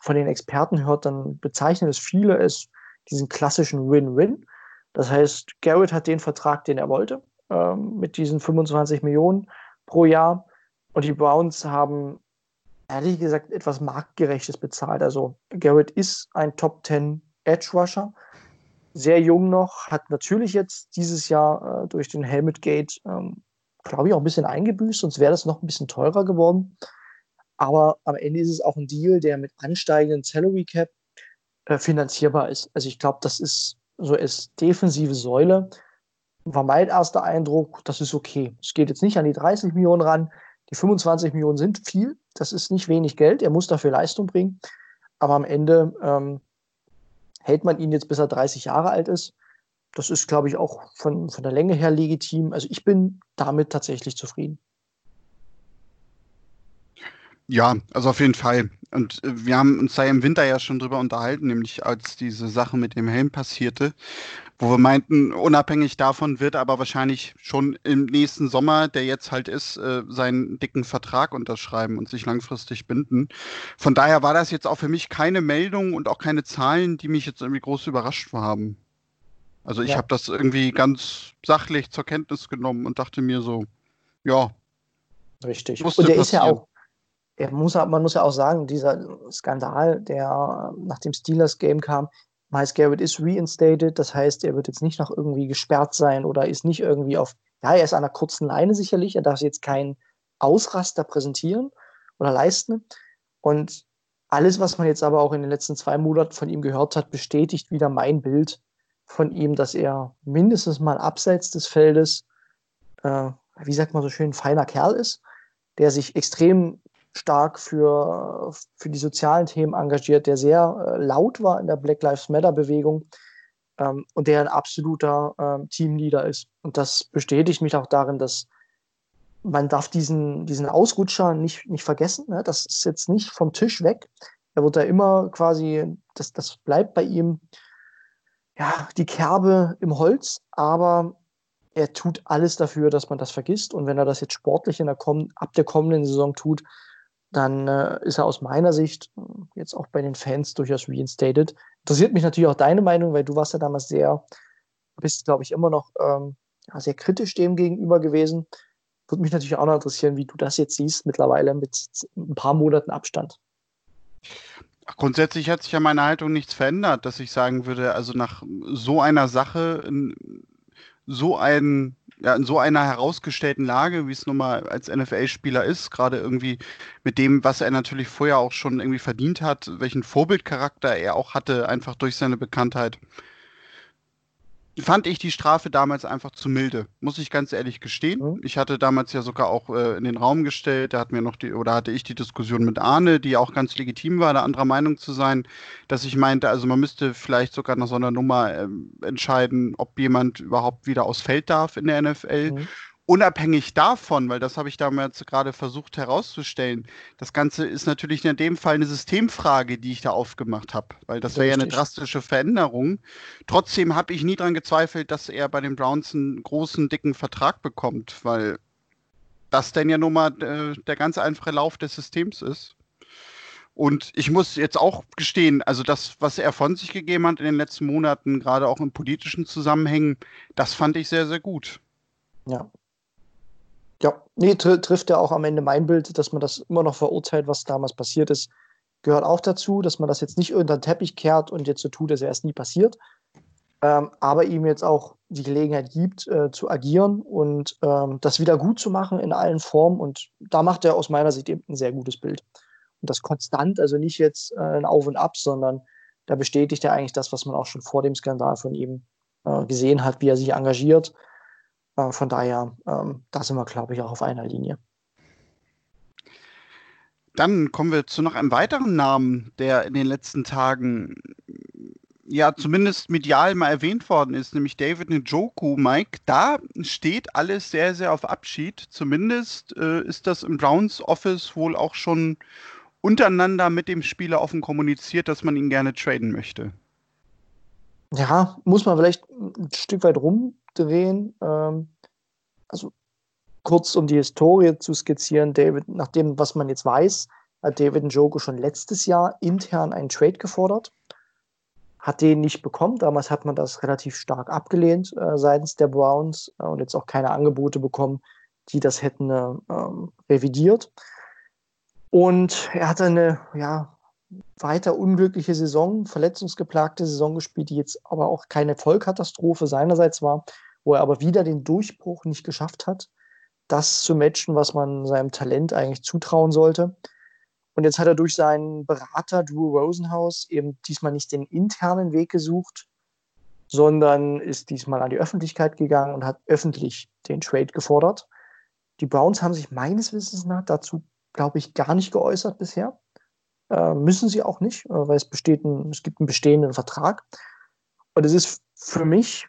von den Experten hört, dann bezeichnen es viele als diesen klassischen Win-Win. Das heißt, Garrett hat den Vertrag, den er wollte, ähm, mit diesen 25 Millionen pro Jahr. Und die Browns haben ehrlich gesagt etwas marktgerechtes bezahlt. Also Garrett ist ein Top 10 Edge Rusher, sehr jung noch, hat natürlich jetzt dieses Jahr äh, durch den Helmet Gate, ähm, glaube ich, auch ein bisschen eingebüßt, sonst wäre das noch ein bisschen teurer geworden. Aber am Ende ist es auch ein Deal, der mit ansteigenden Salary Cap äh, finanzierbar ist. Also ich glaube, das ist so als defensive Säule war mein erster Eindruck, das ist okay. Es geht jetzt nicht an die 30 Millionen ran. Die 25 Millionen sind viel. Das ist nicht wenig Geld. Er muss dafür Leistung bringen. Aber am Ende ähm, hält man ihn jetzt, bis er 30 Jahre alt ist. Das ist, glaube ich, auch von, von der Länge her legitim. Also ich bin damit tatsächlich zufrieden. Ja, also auf jeden Fall. Und äh, wir haben uns da im Winter ja schon drüber unterhalten, nämlich als diese Sache mit dem Helm passierte, wo wir meinten, unabhängig davon wird aber wahrscheinlich schon im nächsten Sommer, der jetzt halt ist, äh, seinen dicken Vertrag unterschreiben und sich langfristig binden. Von daher war das jetzt auch für mich keine Meldung und auch keine Zahlen, die mich jetzt irgendwie groß überrascht haben. Also ich ja. habe das irgendwie ganz sachlich zur Kenntnis genommen und dachte mir so, ja. Richtig. Und der passieren. ist ja auch er muss, man muss ja auch sagen, dieser Skandal, der nach dem Steelers-Game kam, Miles Garrett ist reinstated, das heißt, er wird jetzt nicht noch irgendwie gesperrt sein oder ist nicht irgendwie auf, ja, er ist an einer kurzen Leine sicherlich, er darf jetzt keinen Ausraster präsentieren oder leisten. Und alles, was man jetzt aber auch in den letzten zwei Monaten von ihm gehört hat, bestätigt wieder mein Bild von ihm, dass er mindestens mal abseits des Feldes, äh, wie sagt man so schön, feiner Kerl ist, der sich extrem stark für, für die sozialen Themen engagiert, der sehr äh, laut war in der Black Lives Matter-Bewegung ähm, und der ein absoluter äh, Teamleader ist. Und das bestätigt mich auch darin, dass man darf diesen, diesen Ausrutscher nicht, nicht vergessen. Ne? Das ist jetzt nicht vom Tisch weg. Er wird da immer quasi, das, das bleibt bei ihm, ja, die Kerbe im Holz, aber er tut alles dafür, dass man das vergisst. Und wenn er das jetzt sportlich in der ab der kommenden Saison tut, dann äh, ist er aus meiner Sicht jetzt auch bei den Fans durchaus reinstated. Interessiert mich natürlich auch deine Meinung, weil du warst ja damals sehr, bist, glaube ich, immer noch ähm, sehr kritisch dem gegenüber gewesen. Würde mich natürlich auch noch interessieren, wie du das jetzt siehst, mittlerweile mit ein paar Monaten Abstand. Grundsätzlich hat sich ja meine Haltung nichts verändert, dass ich sagen würde, also nach so einer Sache, so ein ja, in so einer herausgestellten Lage, wie es nun mal als NFL-Spieler ist, gerade irgendwie mit dem, was er natürlich vorher auch schon irgendwie verdient hat, welchen Vorbildcharakter er auch hatte, einfach durch seine Bekanntheit, fand ich die Strafe damals einfach zu milde, muss ich ganz ehrlich gestehen. Mhm. Ich hatte damals ja sogar auch äh, in den Raum gestellt, da hat mir noch die, oder hatte ich die Diskussion mit Arne, die auch ganz legitim war, da anderer Meinung zu sein, dass ich meinte, also man müsste vielleicht sogar nach so einer Nummer äh, entscheiden, ob jemand überhaupt wieder aufs Feld darf in der NFL. Mhm unabhängig davon, weil das habe ich damals gerade versucht herauszustellen, das Ganze ist natürlich in dem Fall eine Systemfrage, die ich da aufgemacht habe, weil das wäre ja eine drastische Veränderung. Trotzdem habe ich nie daran gezweifelt, dass er bei den Browns einen großen, dicken Vertrag bekommt, weil das denn ja nun mal äh, der ganz einfache Lauf des Systems ist. Und ich muss jetzt auch gestehen, also das, was er von sich gegeben hat in den letzten Monaten, gerade auch in politischen Zusammenhängen, das fand ich sehr, sehr gut. Ja, ja, nee, tr trifft ja auch am Ende mein Bild, dass man das immer noch verurteilt, was damals passiert ist. Gehört auch dazu, dass man das jetzt nicht unter den Teppich kehrt und jetzt so tut, als wäre es nie passiert. Ähm, aber ihm jetzt auch die Gelegenheit gibt, äh, zu agieren und ähm, das wieder gut zu machen in allen Formen. Und da macht er aus meiner Sicht eben ein sehr gutes Bild. Und das konstant, also nicht jetzt äh, ein Auf und Ab, sondern da bestätigt er eigentlich das, was man auch schon vor dem Skandal von ihm äh, gesehen hat, wie er sich engagiert äh, von daher, ähm, da sind wir, glaube ich, auch auf einer Linie. Dann kommen wir zu noch einem weiteren Namen, der in den letzten Tagen ja zumindest medial mal erwähnt worden ist, nämlich David Njoku. Mike, da steht alles sehr, sehr auf Abschied. Zumindest äh, ist das im Browns Office wohl auch schon untereinander mit dem Spieler offen kommuniziert, dass man ihn gerne traden möchte. Ja, muss man vielleicht ein Stück weit rum drehen. Ähm, also kurz um die Historie zu skizzieren, David, nach dem, was man jetzt weiß, hat David Njoku schon letztes Jahr intern einen Trade gefordert, hat den nicht bekommen. Damals hat man das relativ stark abgelehnt äh, seitens der Browns äh, und jetzt auch keine Angebote bekommen, die das hätten äh, ähm, revidiert. Und er hatte eine ja, weiter unglückliche Saison, verletzungsgeplagte Saison gespielt, die jetzt aber auch keine Vollkatastrophe seinerseits war, wo er aber wieder den Durchbruch nicht geschafft hat, das zu matchen, was man seinem Talent eigentlich zutrauen sollte. Und jetzt hat er durch seinen Berater Drew Rosenhaus eben diesmal nicht den internen Weg gesucht, sondern ist diesmal an die Öffentlichkeit gegangen und hat öffentlich den Trade gefordert. Die Browns haben sich meines Wissens nach dazu, glaube ich, gar nicht geäußert bisher. Äh, müssen sie auch nicht, äh, weil es, besteht ein, es gibt einen bestehenden Vertrag. Und es ist für mich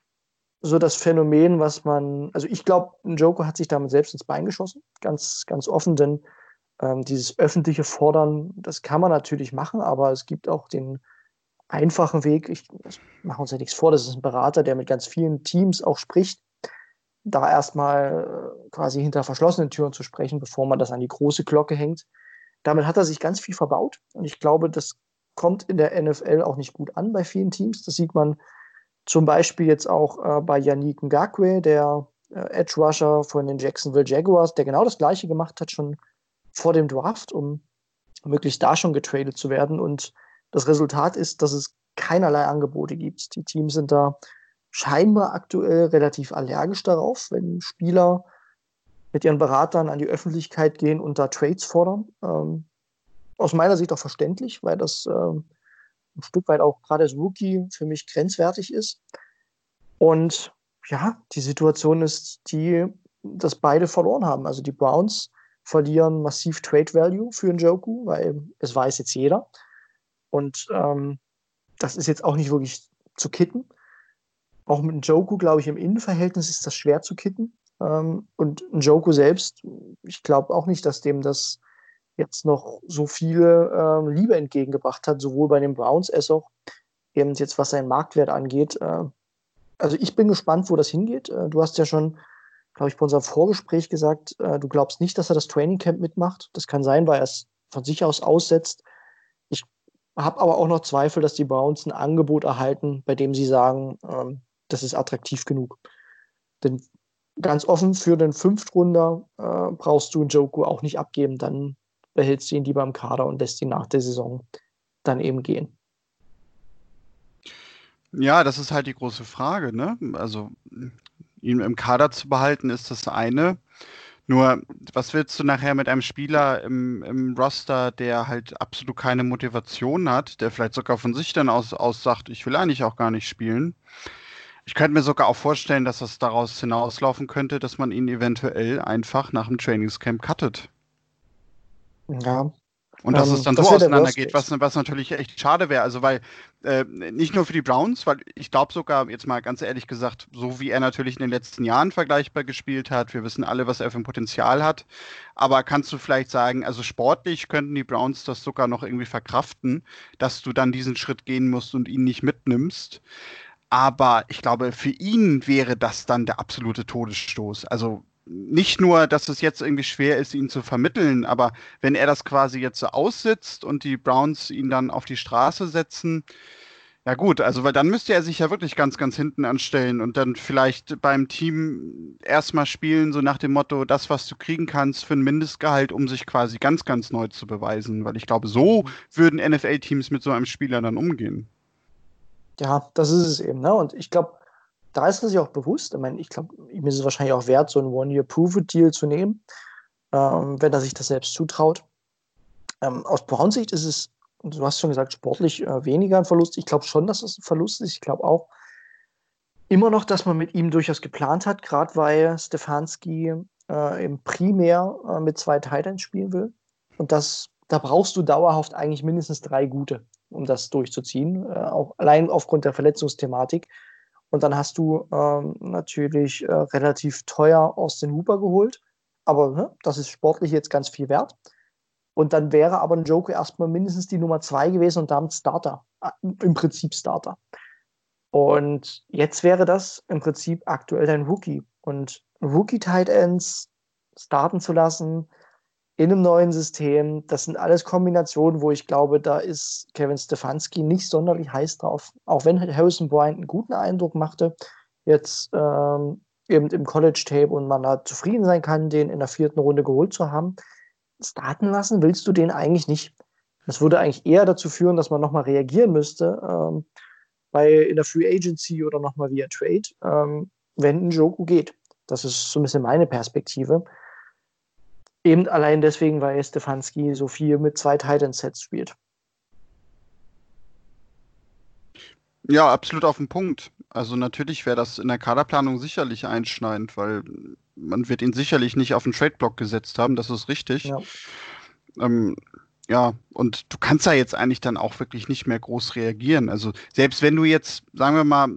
so das Phänomen, was man, also ich glaube, ein Joker hat sich damit selbst ins Bein geschossen, ganz, ganz offen, denn ähm, dieses öffentliche Fordern, das kann man natürlich machen, aber es gibt auch den einfachen Weg, ich mache uns ja nichts vor, das ist ein Berater, der mit ganz vielen Teams auch spricht, da erstmal äh, quasi hinter verschlossenen Türen zu sprechen, bevor man das an die große Glocke hängt. Damit hat er sich ganz viel verbaut. Und ich glaube, das kommt in der NFL auch nicht gut an bei vielen Teams. Das sieht man zum Beispiel jetzt auch äh, bei Yannick Ngakwe, der äh, Edge Rusher von den Jacksonville Jaguars, der genau das Gleiche gemacht hat schon vor dem Draft, um möglichst da schon getradet zu werden. Und das Resultat ist, dass es keinerlei Angebote gibt. Die Teams sind da scheinbar aktuell relativ allergisch darauf, wenn Spieler mit ihren Beratern an die Öffentlichkeit gehen und da Trades fordern. Ähm, aus meiner Sicht auch verständlich, weil das ähm, ein Stück weit auch gerade als Rookie für mich grenzwertig ist. Und ja, die Situation ist die, dass beide verloren haben. Also die Browns verlieren massiv Trade Value für Njoku, weil es weiß jetzt jeder. Und ähm, das ist jetzt auch nicht wirklich zu kitten. Auch mit Njoku, glaube ich, im Innenverhältnis ist das schwer zu kitten. Ähm, und Njoku selbst, ich glaube auch nicht, dass dem das jetzt noch so viele ähm, Liebe entgegengebracht hat, sowohl bei den Browns als auch eben jetzt, was seinen Marktwert angeht. Äh, also ich bin gespannt, wo das hingeht. Äh, du hast ja schon, glaube ich, bei unserem Vorgespräch gesagt, äh, du glaubst nicht, dass er das Training Camp mitmacht. Das kann sein, weil er es von sich aus aussetzt. Ich habe aber auch noch Zweifel, dass die Browns ein Angebot erhalten, bei dem sie sagen, ähm, das ist attraktiv genug. Denn ganz offen, für den Fünftrunder äh, brauchst du Joku auch nicht abgeben. Dann behältst du ihn lieber im Kader und lässt ihn nach der Saison dann eben gehen. Ja, das ist halt die große Frage. Ne? Also ihn im Kader zu behalten ist das eine. Nur, was willst du nachher mit einem Spieler im, im Roster, der halt absolut keine Motivation hat, der vielleicht sogar von sich dann aus, aus sagt, ich will eigentlich auch gar nicht spielen? Ich könnte mir sogar auch vorstellen, dass das daraus hinauslaufen könnte, dass man ihn eventuell einfach nach dem Trainingscamp cuttet. Ja, und dass um, es dann so auseinandergeht, was, was natürlich echt schade wäre. Also, weil äh, nicht nur für die Browns, weil ich glaube sogar, jetzt mal ganz ehrlich gesagt, so wie er natürlich in den letzten Jahren vergleichbar gespielt hat, wir wissen alle, was er für ein Potenzial hat. Aber kannst du vielleicht sagen, also sportlich könnten die Browns das sogar noch irgendwie verkraften, dass du dann diesen Schritt gehen musst und ihn nicht mitnimmst. Aber ich glaube, für ihn wäre das dann der absolute Todesstoß. Also nicht nur, dass es jetzt irgendwie schwer ist, ihn zu vermitteln, aber wenn er das quasi jetzt so aussitzt und die Browns ihn dann auf die Straße setzen, ja gut, also weil dann müsste er sich ja wirklich ganz, ganz hinten anstellen und dann vielleicht beim Team erstmal spielen, so nach dem Motto, das, was du kriegen kannst für ein Mindestgehalt, um sich quasi ganz, ganz neu zu beweisen. Weil ich glaube, so würden NFL-Teams mit so einem Spieler dann umgehen. Ja, das ist es eben, ne? Und ich glaube, da ist er sich auch bewusst. Ich meine, ich glaube, ihm ist es wahrscheinlich auch wert, so einen One-Year-Prove-It-Deal zu nehmen, ähm, wenn er sich das selbst zutraut. Ähm, aus Browns Sicht ist es, du hast schon gesagt, sportlich äh, weniger ein Verlust. Ich glaube schon, dass es ein Verlust ist. Ich glaube auch immer noch, dass man mit ihm durchaus geplant hat, gerade weil Stefanski äh, im Primär äh, mit zwei Titans spielen will. Und das, da brauchst du dauerhaft eigentlich mindestens drei gute, um das durchzuziehen, äh, auch allein aufgrund der Verletzungsthematik. Und dann hast du ähm, natürlich äh, relativ teuer aus den Hooper geholt. Aber ne, das ist sportlich jetzt ganz viel wert. Und dann wäre aber ein Joker erstmal mindestens die Nummer zwei gewesen und damit Starter. Äh, Im Prinzip Starter. Und jetzt wäre das im Prinzip aktuell dein Rookie. Und Rookie-Tight Ends starten zu lassen, in einem neuen System. Das sind alles Kombinationen, wo ich glaube, da ist Kevin Stefanski nicht sonderlich heiß drauf. Auch wenn Harrison Bryant einen guten Eindruck machte, jetzt ähm, eben im College-Tape und man da zufrieden sein kann, den in der vierten Runde geholt zu haben. Starten lassen willst du den eigentlich nicht. Das würde eigentlich eher dazu führen, dass man nochmal reagieren müsste, ähm, bei, in der Free Agency oder nochmal via Trade, ähm, wenn ein Joku geht. Das ist so ein bisschen meine Perspektive. Eben allein deswegen, weil Stefanski so viel mit zwei Titan-Sets spielt. Ja, absolut auf den Punkt. Also natürlich wäre das in der Kaderplanung sicherlich einschneidend, weil man wird ihn sicherlich nicht auf den Trade-Block gesetzt haben, das ist richtig. Ja. Ähm, ja, und du kannst da jetzt eigentlich dann auch wirklich nicht mehr groß reagieren. Also selbst wenn du jetzt, sagen wir mal,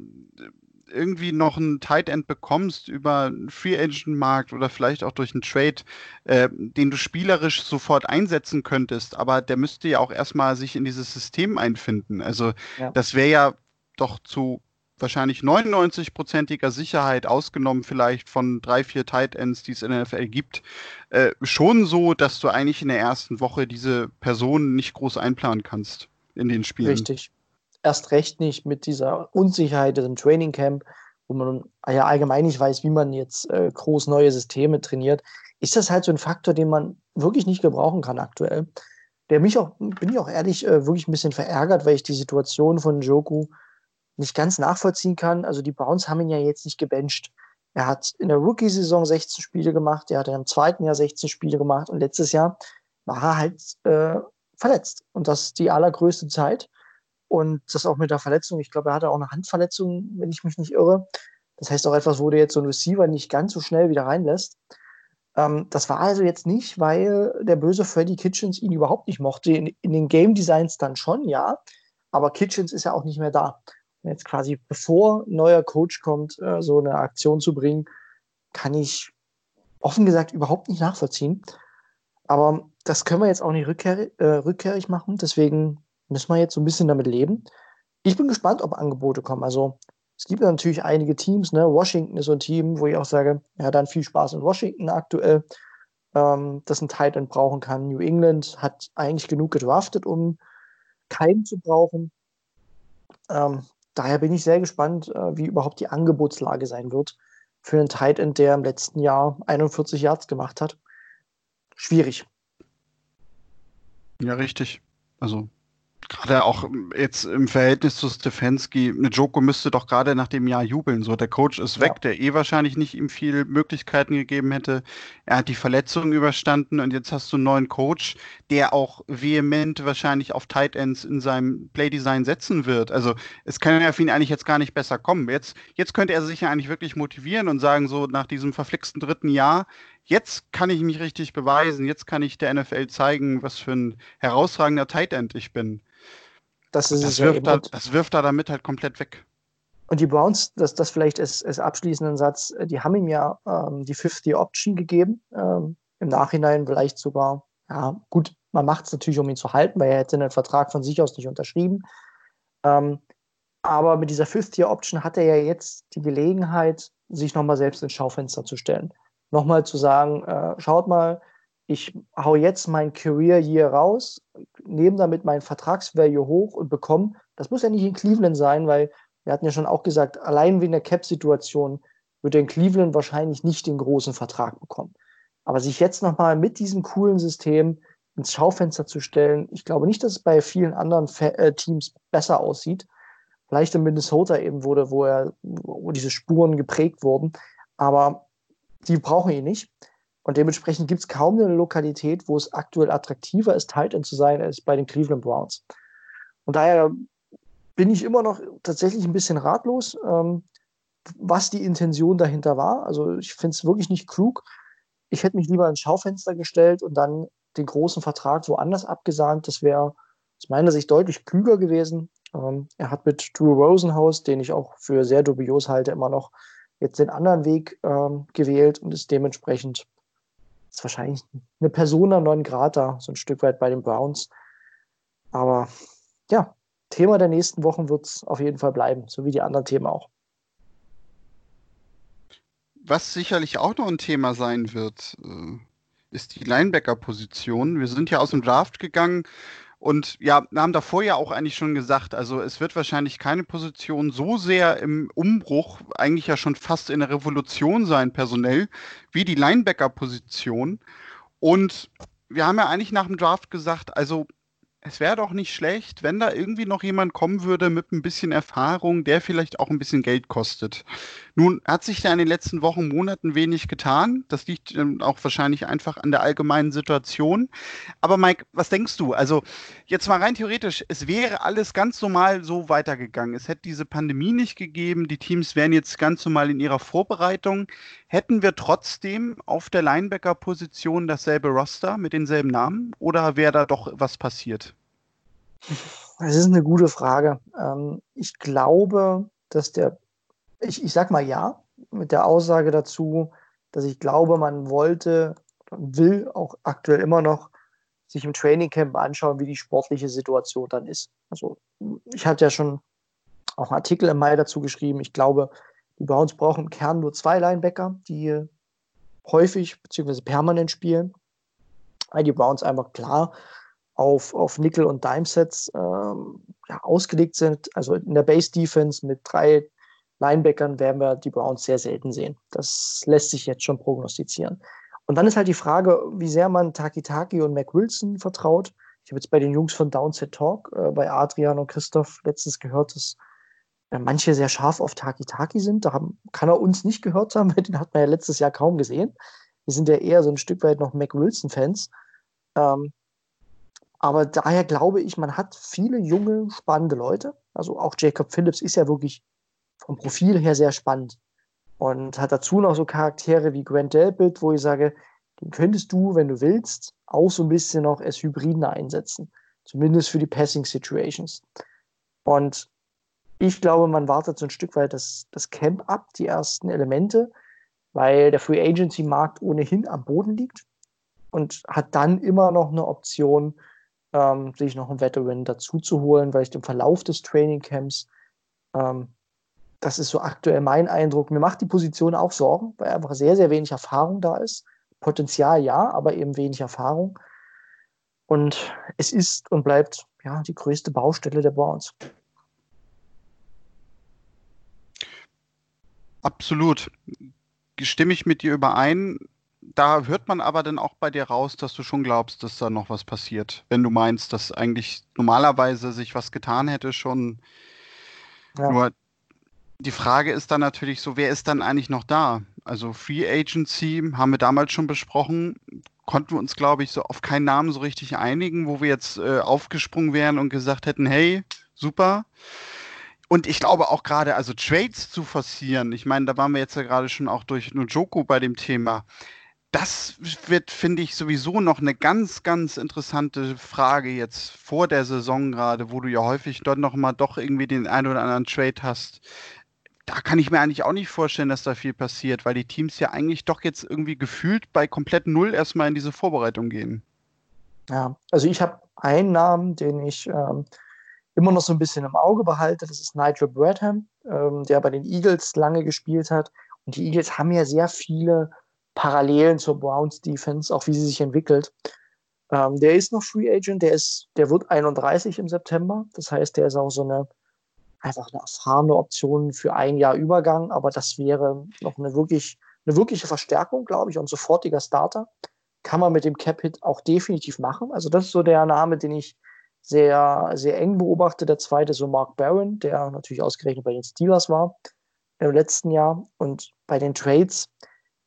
irgendwie noch einen Tight End bekommst über einen Free Agent Markt oder vielleicht auch durch einen Trade, äh, den du spielerisch sofort einsetzen könntest, aber der müsste ja auch erstmal sich in dieses System einfinden. Also ja. das wäre ja doch zu wahrscheinlich 99-prozentiger Sicherheit, ausgenommen vielleicht von drei, vier Tight Ends, die es in der NFL gibt, äh, schon so, dass du eigentlich in der ersten Woche diese Person nicht groß einplanen kannst in den Spielen. Richtig erst recht nicht mit dieser Unsicherheit im Training Camp, wo man ja allgemein nicht weiß, wie man jetzt äh, groß neue Systeme trainiert, ist das halt so ein Faktor, den man wirklich nicht gebrauchen kann aktuell. Der mich auch, bin ich auch ehrlich, äh, wirklich ein bisschen verärgert, weil ich die Situation von Joku nicht ganz nachvollziehen kann. Also die Browns haben ihn ja jetzt nicht gebencht. Er hat in der Rookie-Saison 16 Spiele gemacht, er hat im zweiten Jahr 16 Spiele gemacht und letztes Jahr war er halt äh, verletzt. Und das ist die allergrößte Zeit. Und das auch mit der Verletzung. Ich glaube, er hatte auch eine Handverletzung, wenn ich mich nicht irre. Das heißt auch etwas, wo du jetzt so einen Receiver nicht ganz so schnell wieder reinlässt. Ähm, das war also jetzt nicht, weil der böse Freddy Kitchens ihn überhaupt nicht mochte. In, in den Game Designs dann schon, ja. Aber Kitchens ist ja auch nicht mehr da. Und jetzt quasi, bevor ein neuer Coach kommt, äh, so eine Aktion zu bringen, kann ich offen gesagt überhaupt nicht nachvollziehen. Aber das können wir jetzt auch nicht rückkehr, äh, rückkehrig machen. Deswegen müssen wir jetzt so ein bisschen damit leben. Ich bin gespannt, ob Angebote kommen. Also es gibt natürlich einige Teams, ne? Washington ist so ein Team, wo ich auch sage, ja, dann viel Spaß in Washington aktuell, ähm, das ein Titan brauchen kann. New England hat eigentlich genug gedraftet, um keinen zu brauchen. Ähm, daher bin ich sehr gespannt, äh, wie überhaupt die Angebotslage sein wird für einen Titan, der im letzten Jahr 41 Yards gemacht hat. Schwierig. Ja, richtig. Also Gerade auch jetzt im Verhältnis zu Stefanski, eine Joko müsste doch gerade nach dem Jahr jubeln. So, der Coach ist weg, ja. der eh wahrscheinlich nicht ihm viele Möglichkeiten gegeben hätte. Er hat die Verletzung überstanden und jetzt hast du einen neuen Coach, der auch vehement wahrscheinlich auf Tight Ends in seinem Playdesign setzen wird. Also es kann ja für ihn eigentlich jetzt gar nicht besser kommen. Jetzt, jetzt könnte er sich ja eigentlich wirklich motivieren und sagen, so nach diesem verflixten dritten Jahr, jetzt kann ich mich richtig beweisen, jetzt kann ich der NFL zeigen, was für ein herausragender Tight End ich bin. Das, ist das, wirft da, das wirft er damit halt komplett weg. Und die Browns, das, das vielleicht als, als abschließenden Satz, äh, die haben ihm ja ähm, die 50 Option gegeben. Ähm, Im Nachhinein vielleicht sogar, ja, gut, man macht es natürlich, um ihn zu halten, weil er hätte einen Vertrag von sich aus nicht unterschrieben. Ähm, aber mit dieser 50 Option hat er ja jetzt die Gelegenheit, sich nochmal selbst ins Schaufenster zu stellen. Nochmal zu sagen, äh, schaut mal, ich hau jetzt mein Career Year raus, nehme damit mein Vertragsvalue hoch und bekomme, das muss ja nicht in Cleveland sein, weil wir hatten ja schon auch gesagt, allein wegen der Cap-Situation wird in Cleveland wahrscheinlich nicht den großen Vertrag bekommen. Aber sich jetzt nochmal mit diesem coolen System ins Schaufenster zu stellen, ich glaube nicht, dass es bei vielen anderen äh, Teams besser aussieht. Vielleicht in Minnesota eben wurde, wo er, wo diese Spuren geprägt wurden. Aber die brauchen ihn nicht. Und dementsprechend gibt es kaum eine Lokalität, wo es aktuell attraktiver ist, Tight End zu sein, als bei den Cleveland Browns. Und daher bin ich immer noch tatsächlich ein bisschen ratlos, ähm, was die Intention dahinter war. Also ich finde es wirklich nicht klug. Ich hätte mich lieber ins Schaufenster gestellt und dann den großen Vertrag woanders abgesahnt. Das wäre aus meiner Sicht deutlich klüger gewesen. Ähm, er hat mit Drew Rosenhaus, den ich auch für sehr dubios halte, immer noch jetzt den anderen Weg ähm, gewählt und ist dementsprechend ist wahrscheinlich eine Persona non grata, so ein Stück weit bei den Browns. Aber ja, Thema der nächsten Wochen wird es auf jeden Fall bleiben, so wie die anderen Themen auch. Was sicherlich auch noch ein Thema sein wird, äh, ist die Linebacker-Position. Wir sind ja aus dem Draft gegangen und ja, wir haben davor ja auch eigentlich schon gesagt, also es wird wahrscheinlich keine Position so sehr im Umbruch, eigentlich ja schon fast in der Revolution sein, personell, wie die Linebacker-Position. Und wir haben ja eigentlich nach dem Draft gesagt, also es wäre doch nicht schlecht, wenn da irgendwie noch jemand kommen würde mit ein bisschen Erfahrung, der vielleicht auch ein bisschen Geld kostet. Nun hat sich da in den letzten Wochen, Monaten wenig getan. Das liegt ähm, auch wahrscheinlich einfach an der allgemeinen Situation. Aber Mike, was denkst du? Also jetzt mal rein theoretisch, es wäre alles ganz normal so weitergegangen. Es hätte diese Pandemie nicht gegeben. Die Teams wären jetzt ganz normal in ihrer Vorbereitung. Hätten wir trotzdem auf der Linebacker-Position dasselbe Roster mit denselben Namen oder wäre da doch was passiert? Das ist eine gute Frage. Ähm, ich glaube, dass der, ich, ich sag mal ja, mit der Aussage dazu, dass ich glaube, man wollte, will auch aktuell immer noch sich im Trainingcamp anschauen, wie die sportliche Situation dann ist. Also ich hatte ja schon auch einen Artikel im Mai dazu geschrieben. Ich glaube, die Browns brauchen im Kern nur zwei Linebacker, die häufig bzw. permanent spielen. Weil die Browns einfach klar auf, auf Nickel- und Dime-Sets ähm, ja, ausgelegt sind. Also in der Base-Defense mit drei Linebackern werden wir die Browns sehr selten sehen. Das lässt sich jetzt schon prognostizieren. Und dann ist halt die Frage, wie sehr man Taki Taki und Mac Wilson vertraut. Ich habe jetzt bei den Jungs von Downset Talk, äh, bei Adrian und Christoph letztens gehört, dass äh, manche sehr scharf auf Taki Taki sind. Da haben, kann er uns nicht gehört haben, weil den hat man ja letztes Jahr kaum gesehen. Wir sind ja eher so ein Stück weit noch Mac Wilson-Fans. Ähm, aber daher glaube ich, man hat viele junge, spannende Leute. Also auch Jacob Phillips ist ja wirklich vom Profil her sehr spannend. Und hat dazu noch so Charaktere wie Grant Delpit, wo ich sage, den könntest du, wenn du willst, auch so ein bisschen noch als Hybriden einsetzen. Zumindest für die Passing Situations. Und ich glaube, man wartet so ein Stück weit das, das Camp ab, die ersten Elemente, weil der Free Agency Markt ohnehin am Boden liegt und hat dann immer noch eine Option, ähm, sich noch einen Veteran dazu zu holen, weil ich im Verlauf des Training Camps, ähm, das ist so aktuell mein Eindruck, mir macht die Position auch Sorgen, weil einfach sehr, sehr wenig Erfahrung da ist. Potenzial ja, aber eben wenig Erfahrung. Und es ist und bleibt ja die größte Baustelle der Browns. Absolut. Stimme ich mit dir überein. Da hört man aber dann auch bei dir raus, dass du schon glaubst, dass da noch was passiert. Wenn du meinst, dass eigentlich normalerweise sich was getan hätte schon. Ja. Nur die Frage ist dann natürlich so, wer ist dann eigentlich noch da? Also Free Agency haben wir damals schon besprochen, konnten wir uns, glaube ich, so auf keinen Namen so richtig einigen, wo wir jetzt äh, aufgesprungen wären und gesagt hätten, hey, super. Und ich glaube auch gerade, also Trades zu forcieren, ich meine, da waren wir jetzt ja gerade schon auch durch Nojoko bei dem Thema. Das wird, finde ich, sowieso noch eine ganz, ganz interessante Frage jetzt vor der Saison gerade, wo du ja häufig dort noch mal doch irgendwie den einen oder anderen Trade hast da kann ich mir eigentlich auch nicht vorstellen, dass da viel passiert, weil die Teams ja eigentlich doch jetzt irgendwie gefühlt bei komplett Null erstmal in diese Vorbereitung gehen. Ja, also ich habe einen Namen, den ich ähm, immer noch so ein bisschen im Auge behalte. Das ist Nigel Bradham, ähm, der bei den Eagles lange gespielt hat. Und die Eagles haben ja sehr viele Parallelen zur Browns Defense, auch wie sie sich entwickelt. Ähm, der ist noch Free Agent, der ist, der wird 31 im September. Das heißt, der ist auch so eine einfach eine erfahrene Option für ein Jahr Übergang, aber das wäre noch eine wirklich eine wirkliche Verstärkung, glaube ich, und sofortiger Starter. Kann man mit dem Cap-Hit auch definitiv machen. Also das ist so der Name, den ich sehr, sehr eng beobachte. Der zweite so Mark Barron, der natürlich ausgerechnet bei den Steelers war im letzten Jahr. Und bei den Trades,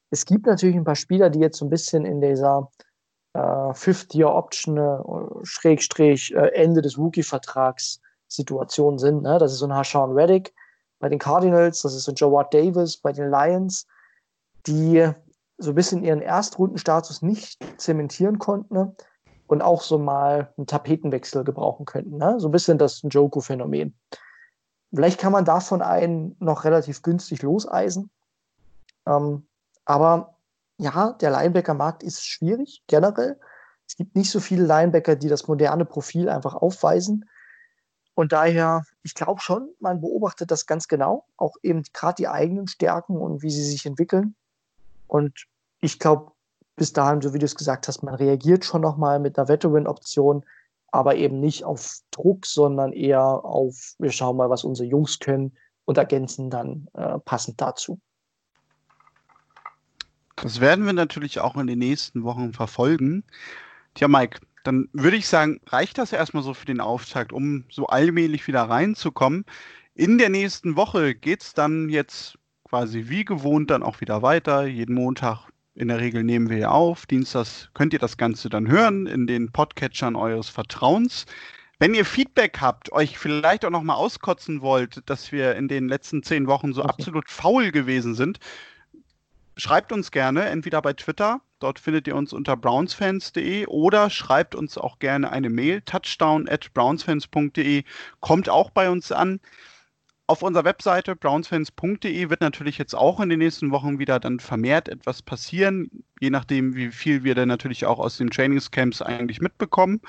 es gibt natürlich ein paar Spieler, die jetzt so ein bisschen in dieser äh, Fifth-Year-Option, äh, Schrägstrich, äh, Ende des Rookie-Vertrags Situation sind. Ne? Das ist so ein Hashan Reddick bei den Cardinals, das ist so ein Jawad Davis bei den Lions, die so ein bisschen ihren Erstrundenstatus nicht zementieren konnten ne? und auch so mal einen Tapetenwechsel gebrauchen könnten. Ne? So ein bisschen das Njoku-Phänomen. Vielleicht kann man davon einen noch relativ günstig loseisen. Ähm, aber ja, der Linebacker-Markt ist schwierig generell. Es gibt nicht so viele Linebacker, die das moderne Profil einfach aufweisen. Und daher, ich glaube schon, man beobachtet das ganz genau, auch eben gerade die eigenen Stärken und wie sie sich entwickeln. Und ich glaube, bis dahin, so wie du es gesagt hast, man reagiert schon nochmal mit einer Veteran-Option, aber eben nicht auf Druck, sondern eher auf, wir schauen mal, was unsere Jungs können und ergänzen dann äh, passend dazu. Das werden wir natürlich auch in den nächsten Wochen verfolgen. Tja, Mike, dann würde ich sagen, reicht das erstmal so für den Auftakt, um so allmählich wieder reinzukommen. In der nächsten Woche geht es dann jetzt quasi wie gewohnt dann auch wieder weiter. Jeden Montag in der Regel nehmen wir auf. Dienstags könnt ihr das Ganze dann hören in den Podcatchern eures Vertrauens. Wenn ihr Feedback habt, euch vielleicht auch nochmal auskotzen wollt, dass wir in den letzten zehn Wochen so okay. absolut faul gewesen sind, schreibt uns gerne, entweder bei Twitter, dort findet ihr uns unter brownsfans.de oder schreibt uns auch gerne eine Mail, touchdown at brownsfans.de, kommt auch bei uns an. Auf unserer Webseite brownsfans.de wird natürlich jetzt auch in den nächsten Wochen wieder dann vermehrt etwas passieren, je nachdem, wie viel wir dann natürlich auch aus den Trainingscamps eigentlich mitbekommen.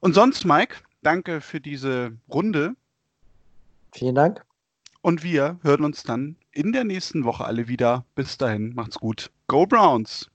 Und sonst, Mike, danke für diese Runde. Vielen Dank. Und wir hören uns dann in der nächsten Woche alle wieder. Bis dahin, macht's gut. Go Browns!